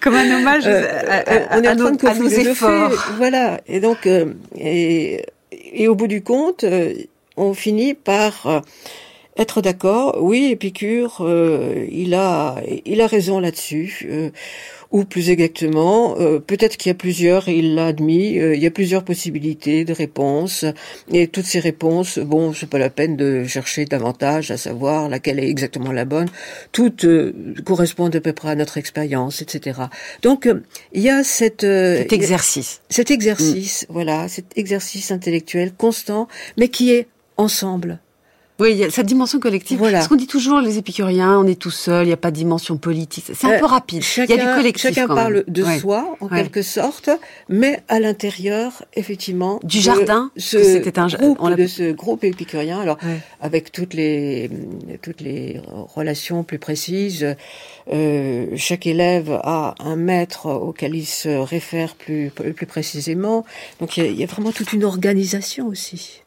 comme un hommage euh, à, on est à, nos, à nos efforts. (laughs) Voilà. Et donc euh, et, et au bout du compte, on finit par être d'accord, oui, Épicure, euh, il a, il a raison là-dessus. Euh, ou plus exactement, euh, peut-être qu'il y a plusieurs, il l'a admis, il y a plusieurs possibilités de réponses, et toutes ces réponses, bon, c'est pas la peine de chercher davantage à savoir laquelle est exactement la bonne, toutes correspondent à peu près à notre expérience, etc. Donc, il y a cette, cet exercice, cet exercice, voilà, cet exercice intellectuel constant, mais qui est ensemble. Oui, il y a cette dimension collective. Voilà. Ce qu'on dit toujours, les épicuriens, on est tout seul, il n'y a pas de dimension politique. C'est un euh, peu rapide. Chacun, il y a du collectif. Chacun parle de soi, en quelque sorte, mais à l'intérieur, effectivement, du jardin. C'était un groupe on de ce groupe épicurien. Alors, avec toutes les toutes les relations plus précises, euh, chaque élève a un maître auquel il se réfère plus plus précisément. Donc, il y a, il y a vraiment toute une organisation aussi.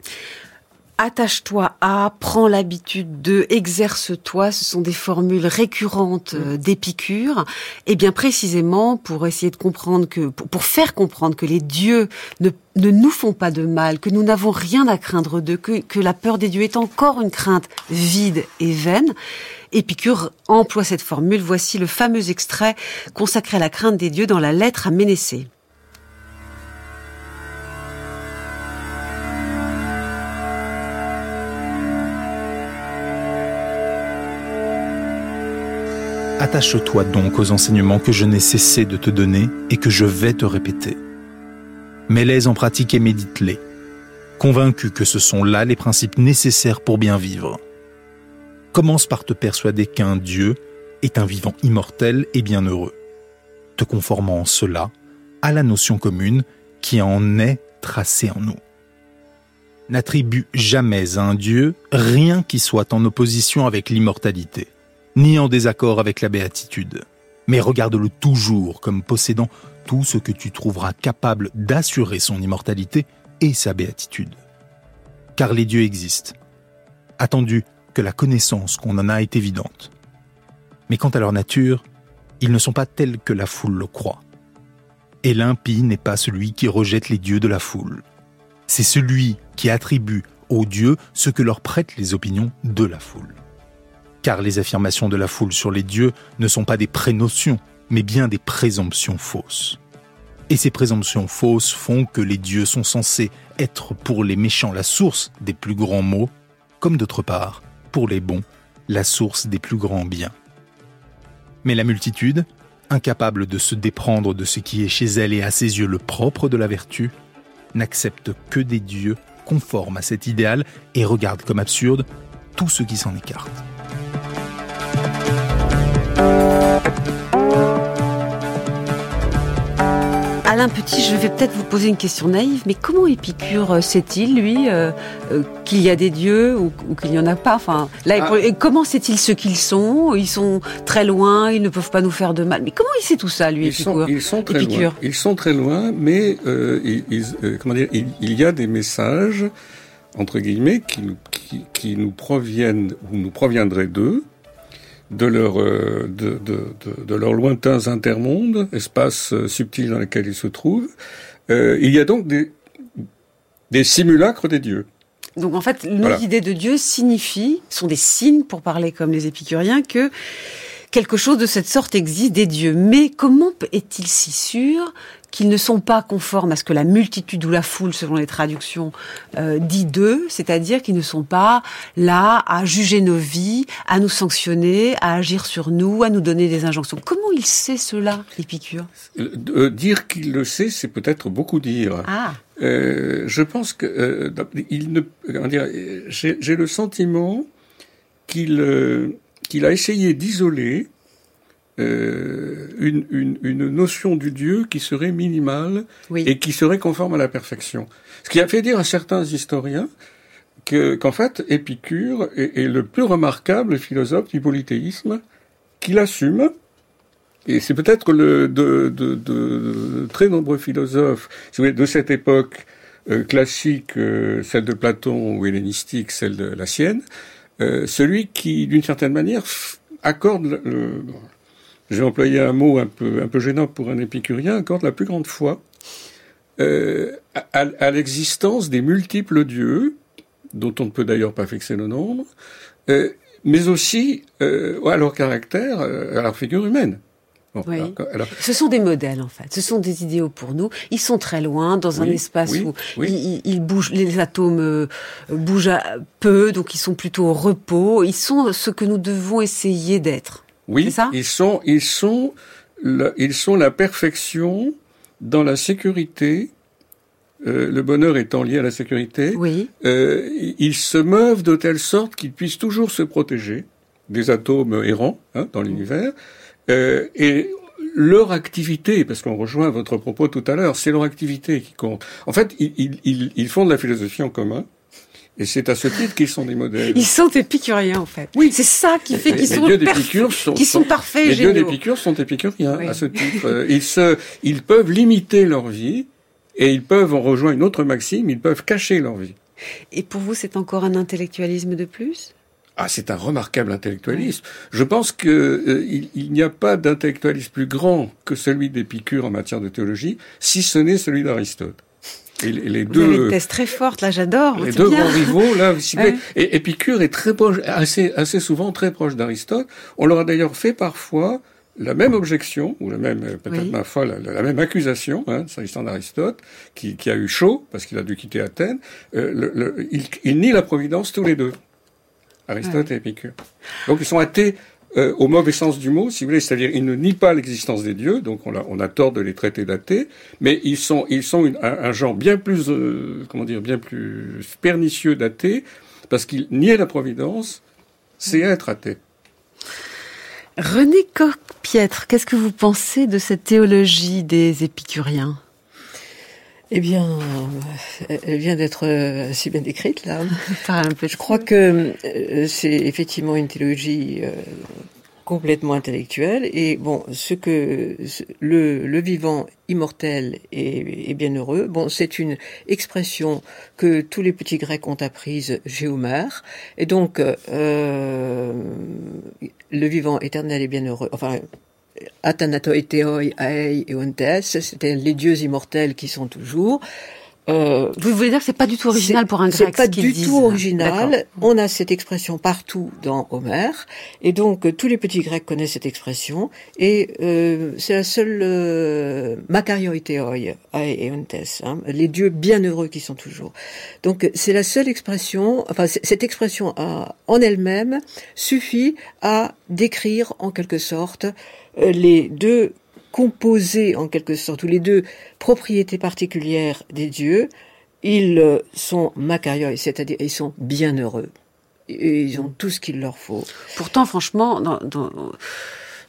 Attache-toi à, prends l'habitude de, exerce-toi, ce sont des formules récurrentes euh, d'Épicure. Et bien précisément pour essayer de comprendre que, pour, faire comprendre que les dieux ne, ne nous font pas de mal, que nous n'avons rien à craindre d'eux, que, que la peur des dieux est encore une crainte vide et vaine. Épicure emploie cette formule. Voici le fameux extrait consacré à la crainte des dieux dans la lettre à Ménécée. Attache-toi donc aux enseignements que je n'ai cessé de te donner et que je vais te répéter. Mets-les en pratique et médite-les, convaincu que ce sont là les principes nécessaires pour bien vivre. Commence par te persuader qu'un Dieu est un vivant immortel et bienheureux, te conformant en cela à la notion commune qui en est tracée en nous. N'attribue jamais à un Dieu rien qui soit en opposition avec l'immortalité ni en désaccord avec la béatitude. Mais regarde-le toujours comme possédant tout ce que tu trouveras capable d'assurer son immortalité et sa béatitude. Car les dieux existent, attendu que la connaissance qu'on en a est évidente. Mais quant à leur nature, ils ne sont pas tels que la foule le croit. Et l'impie n'est pas celui qui rejette les dieux de la foule. C'est celui qui attribue aux dieux ce que leur prêtent les opinions de la foule car les affirmations de la foule sur les dieux ne sont pas des prénotions, mais bien des présomptions fausses. Et ces présomptions fausses font que les dieux sont censés être pour les méchants la source des plus grands maux, comme d'autre part, pour les bons, la source des plus grands biens. Mais la multitude, incapable de se déprendre de ce qui est chez elle et à ses yeux le propre de la vertu, n'accepte que des dieux conformes à cet idéal et regarde comme absurde tout ce qui s'en écarte. Alain Petit, je vais peut-être vous poser une question naïve, mais comment Épicure euh, sait-il, lui, euh, euh, qu'il y a des dieux ou, qu'il n'y en a pas Enfin, là, ah. comment sait-il ce qu'ils sont? Ils sont très loin, ils ne peuvent pas nous faire de mal. Mais comment il sait tout ça, lui, ils sont, ils sont très loin. Ils sont très loin, mais comment dire, il, y a des messages entre guillemets qui, qui, qui nous proviennent ou nous proviendraient d'eux de, leur, euh, de, de, de, leurs lointains intermondes, espaces euh, subtils dans lesquels ils se trouvent. Euh, il y a donc des, des simulacres des dieux. Donc en fait, nos idées de Dieu signifient, sont des signes, pour parler comme les épicuriens, que quelque chose de cette sorte existe des dieux. Mais comment est-il si sûr qu'ils ne sont pas conformes à ce que la multitude ou la foule, selon les traductions, euh, dit d'eux, c'est-à-dire qu'ils ne sont pas là à juger nos vies, à nous sanctionner, à agir sur nous, à nous donner des injonctions. Comment il sait cela, Épicure? Euh, Dire qu'il le sait, c'est peut-être beaucoup dire. Ah. Euh, je pense que euh, il ne, j'ai le sentiment qu'il euh, qu'il a essayé d'isoler euh, une, une, une, notion du Dieu qui serait minimale et qui serait conforme à la perfection. Ce qui a fait dire à certains historiens que, qu'en fait, Épicure est, est, le plus remarquable philosophe du polythéisme qu'il assume. Et c'est peut-être le de, de, de, très nombreux philosophes de cette époque euh, classique, euh, celle de Platon ou hellénistique, celle de la sienne, euh, celui qui, d'une certaine manière, accorde le, j'ai employé un mot un peu, un peu gênant pour un épicurien, accorde la plus grande foi euh, à, à l'existence des multiples dieux, dont on ne peut d'ailleurs pas fixer le nombre, euh, mais aussi euh, à leur caractère, euh, à leur figure humaine. oui. alors, Ce sont des modèles en fait, ce sont des idéaux pour nous. Ils sont très loin, dans un espace où ils, ils, bougent, les atomes euh, bougent peu, donc ils sont plutôt au repos. Ils sont ce que nous devons essayer d'être. Oui, ils sont, ils sont, la, ils sont la perfection dans la sécurité. Euh, le bonheur étant lié à la sécurité, oui. euh, ils se meuvent de telle sorte qu'ils puissent toujours se protéger des atomes errants hein, dans l'univers. Euh, et leur activité, parce qu'on rejoint votre propos tout à l'heure, c'est leur activité qui compte. En fait, ils, ils, ils font de la philosophie en commun. Et c'est à ce titre qu'ils sont des modèles. Ils sont épicuriens, en fait. Oui. C'est ça qui fait qu'ils sont, sont, sont parfaits, Les dieux d'Épicure sont épicuriens, à ce titre. Euh, ils se, ils peuvent limiter leur vie, et ils peuvent, en rejoindre une autre maxime, ils peuvent cacher leur vie. Et pour vous, c'est encore un intellectualisme de plus? Ah, c'est un remarquable intellectualisme. Je pense que euh, il, n'y a pas d'intellectualisme plus grand que celui d'Épicure en matière de théologie, si ce n'est celui d'Aristote. Et les, vous deux avez une thèse très forte, là, j'adore. Les deux grands rivaux, là, et Épicure est très proche, assez, assez souvent très proche d'Aristote. On leur a d'ailleurs fait parfois la même objection, ou la même, peut-être ma foi, la, même accusation, hein, s'agissant d'Aristote, qui, qui, a eu chaud, parce qu'il a dû quitter Athènes, euh, le, le, il, il nie la providence tous les deux. Aristote et Épicure. Donc ils sont athées euh, au mauvais sens du mot, si vous voulez, c'est-à-dire ils ne nient pas l'existence des dieux, donc on a, on a tort de les traiter d'athées, mais ils sont, ils sont un, genre bien plus, euh, comment dire, bien plus pernicieux d'athées, parce qu'ils niaient la providence, c'est être athée. René Corpietre, qu'est-ce que vous pensez de cette théologie des épicuriens? Eh bien, euh, elle vient d'être euh, si bien décrite là. (laughs) Je crois que euh, c'est effectivement une théologie complètement intellectuelle. Et bon, ce que le, le vivant immortel et, et bienheureux, bon, c'est une expression que tous les petits Grecs ont apprise chez Homère et donc euh, le vivant éternel et bienheureux, enfin Athanato Eteoi, Aei et Ontes, c'était les dieux immortels qui sont toujours. Euh, Vous voulez dire que c'est pas du tout original pour un grec C'est pas du tout original. On a cette expression partout dans Homère, et donc euh, tous les petits grecs connaissent cette expression. Et euh, c'est la seule euh, Makarioi et Ontes, hein, les dieux bienheureux qui sont toujours. Donc c'est la seule expression. Enfin, cette expression en elle-même suffit à décrire en quelque sorte euh, les deux composés en quelque sorte, ou les deux propriétés particulières des dieux, ils euh, sont makarioi, c'est-à-dire ils sont bienheureux. Et ils ont tout ce qu'il leur faut. Pourtant, franchement, dans,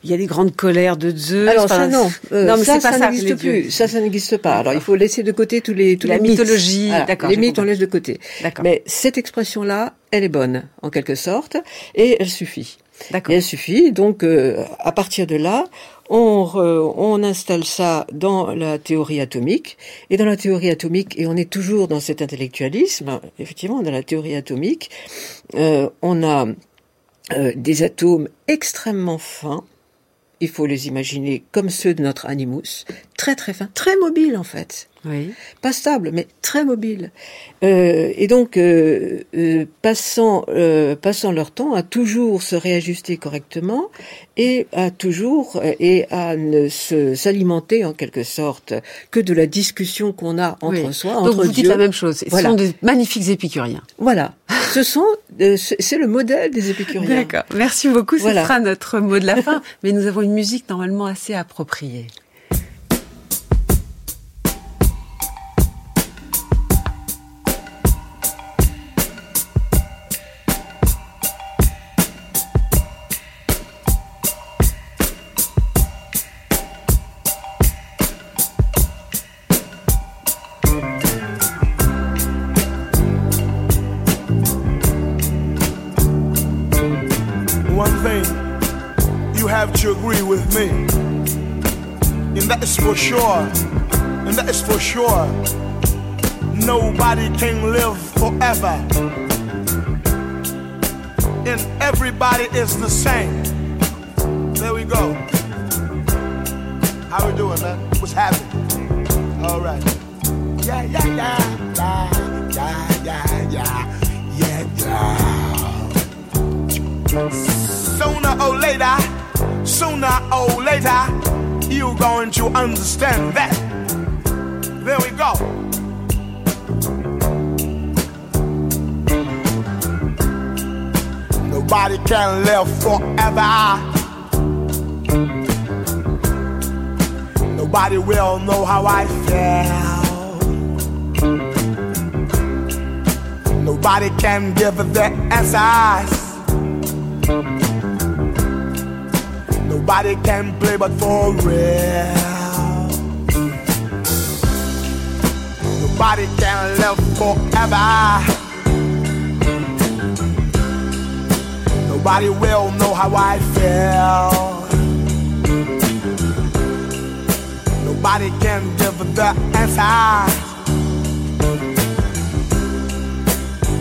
il y a des grandes colères de Zeus. Alors ça non, euh, non mais ça, ça, n'existe plus. Ça, ça n'existe pas. Alors il faut laisser de côté tous les tous la les mythologie. D'accord. Les mythes on laisse de côté. Mais cette expression-là, elle est bonne en quelque sorte et elle suffit. Elle suffit. Donc euh, à partir de là, on, on installe ça dans la théorie atomique, et dans la théorie atomique, et on est toujours dans cet intellectualisme, effectivement, dans la théorie atomique, euh, on a euh, des atomes extrêmement fins, il faut les imaginer comme ceux de notre animus, très très fins, très mobiles en fait. Oui. Pas stable, mais très mobile. Euh, et donc, euh, euh, passant, passant leur temps à toujours se réajuster correctement et à toujours et à ne se s'alimenter en quelque sorte que de la discussion qu'on a entre soi, donc entre vous dites la même chose. Ce sont des magnifiques épicuriens. Voilà. Ce sont, c'est le modèle des épicuriens. D'accord. Merci beaucoup. Ce sera notre mot de la fin. Mais nous avons une musique normalement assez appropriée. Forever, and everybody is the same. There we go. How we doing, man? What's happening? All right. Yeah, yeah, yeah, yeah, yeah, yeah, yeah, yeah, yeah. Sooner or later, sooner or later you're going to understand that. There we go. Nobody can live forever. Nobody will know how I feel. Nobody can give the answers. Nobody can play but for real. Nobody can live forever. Nobody will know how I feel. Nobody can give the answer.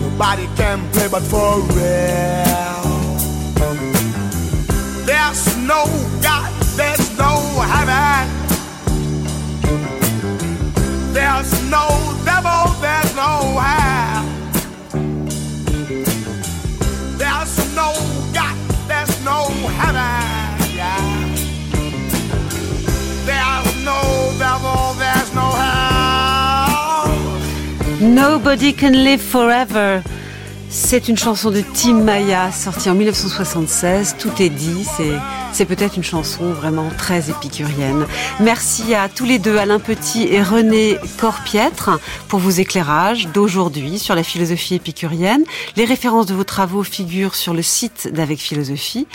nobody can play but for real. There's no God, there's no heaven. There's no devil, there's no hell. Nobody can live forever. C'est une chanson de Tim Maya sortie en 1976. Tout est dit. C'est, peut-être une chanson vraiment très épicurienne. Merci à tous les deux, Alain Petit et René Corpiètre, pour vos éclairages d'aujourd'hui sur la philosophie épicurienne. Les références de vos travaux figurent sur le site d'Avec Philosophie.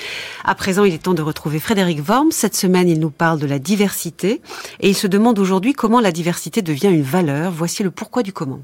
À présent, il est temps de retrouver Frédéric Worms. Cette semaine, il nous parle de la diversité et il se demande aujourd'hui comment la diversité devient une valeur. Voici le pourquoi du comment.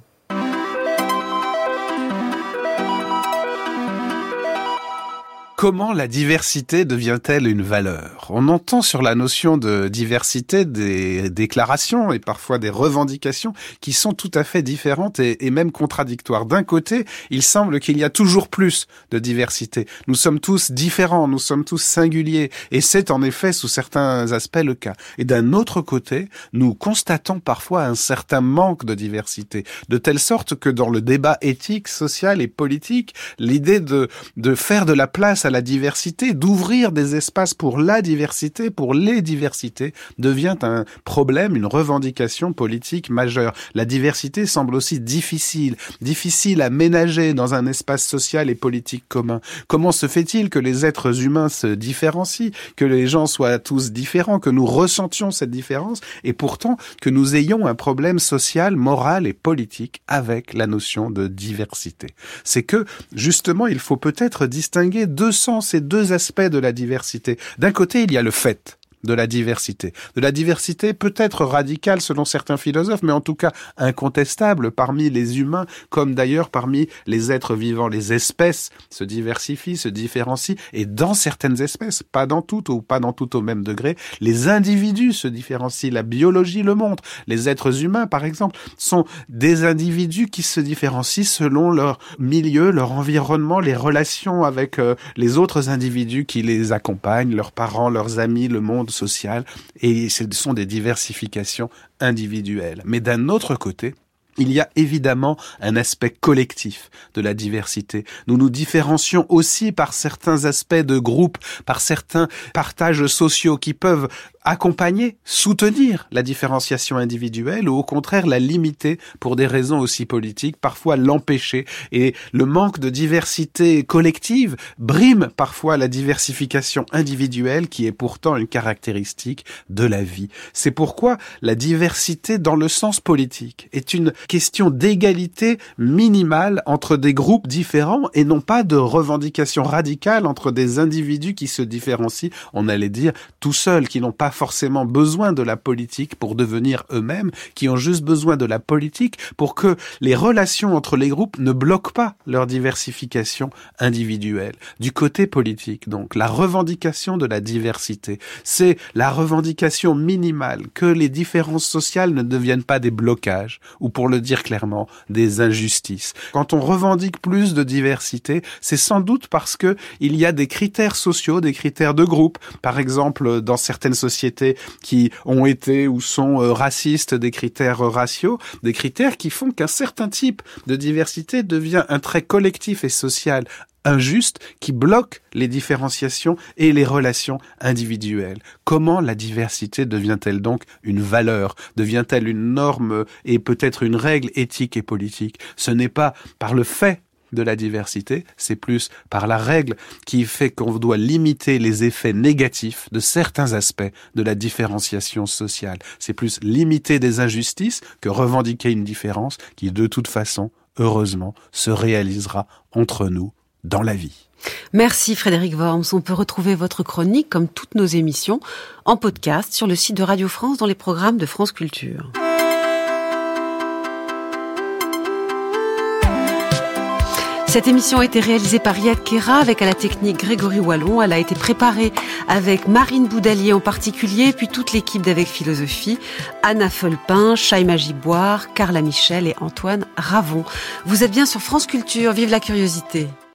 Comment la diversité devient-elle une valeur? On entend sur la notion de diversité des déclarations et parfois des revendications qui sont tout à fait différentes et, même contradictoires. D'un côté, il semble qu'il y a toujours plus de diversité. Nous sommes tous différents, nous sommes tous singuliers et c'est en effet sous certains aspects le cas. Et d'un autre côté, nous constatons parfois un certain manque de diversité, de telle sorte que dans le débat éthique, social et politique, l'idée de faire de la place à la diversité, d'ouvrir des espaces pour la diversité, pour les diversités, devient un problème, une revendication politique majeure. La diversité semble aussi difficile, difficile à ménager dans un espace social et politique commun. Comment se fait-il que les êtres humains se différencient, que les gens soient tous différents, que nous ressentions cette différence, et pourtant que nous ayons un problème social, moral et politique avec la notion de diversité? C'est que, justement, il faut peut-être distinguer deux sens et deux aspects de la diversité. D'un côté, il y a le fait de la diversité. De la diversité peut-être radicale selon certains philosophes, mais en tout cas incontestable parmi les humains, comme d'ailleurs parmi les êtres vivants. Les espèces se diversifient, se différencient, et dans certaines espèces, pas dans toutes ou pas dans toutes au même degré, les individus se différencient. La biologie le montre. Les êtres humains, par exemple, sont des individus qui se différencient selon leur milieu, leur environnement, les relations avec euh, les autres individus qui les accompagnent, leurs parents, leurs amis, le monde social, et ce sont des diversifications individuelles. Mais d'un autre côté, il y a évidemment un aspect collectif de la diversité. Nous nous différencions aussi par certains aspects de groupe, par certains partages sociaux qui peuvent accompagner, soutenir la différenciation individuelle ou au contraire la limiter pour des raisons aussi politiques, parfois l'empêcher. Et le manque de diversité collective brime parfois la diversification individuelle qui est pourtant une caractéristique de la vie. C'est pourquoi la diversité dans le sens politique est une question d'égalité minimale entre des groupes différents et non pas de revendication radicale entre des individus qui se différencient, on allait dire, tout seuls, qui n'ont pas forcément besoin de la politique pour devenir eux-mêmes, qui ont juste besoin de la politique pour que les relations entre les groupes ne bloquent pas leur diversification individuelle. Du côté politique, donc, la revendication de la diversité, c'est la revendication minimale que les différences sociales ne deviennent pas des blocages, ou pour le dire clairement, des injustices. Quand on revendique plus de diversité, c'est sans doute parce que il y a des critères sociaux, des critères de groupe. Par exemple, dans certaines sociétés qui ont été ou sont euh, racistes, des critères raciaux, des critères qui font qu'un certain type de diversité devient un trait collectif et social injuste qui bloque les différenciations et les relations individuelles. Comment la diversité devient-elle donc une valeur? Devient-elle une norme et peut-être une règle éthique et politique? Ce n'est pas par le fait de la diversité, c'est plus par la règle qui fait qu'on doit limiter les effets négatifs de certains aspects de la différenciation sociale. C'est plus limiter des injustices que revendiquer une différence qui, de toute façon, heureusement, se réalisera entre nous dans la vie. Merci Frédéric Worms. On peut retrouver votre chronique, comme toutes nos émissions, en podcast sur le site de Radio France dans les programmes de France Culture. Cette émission a été réalisée par Yad Kera avec à la technique Grégory Wallon. Elle a été préparée avec Marine Boudalier en particulier, puis toute l'équipe d'Avec Philosophie, Anna Folpin, Chaima Giboire, Carla Michel et Antoine Ravon. Vous êtes bien sur France Culture, vive la curiosité.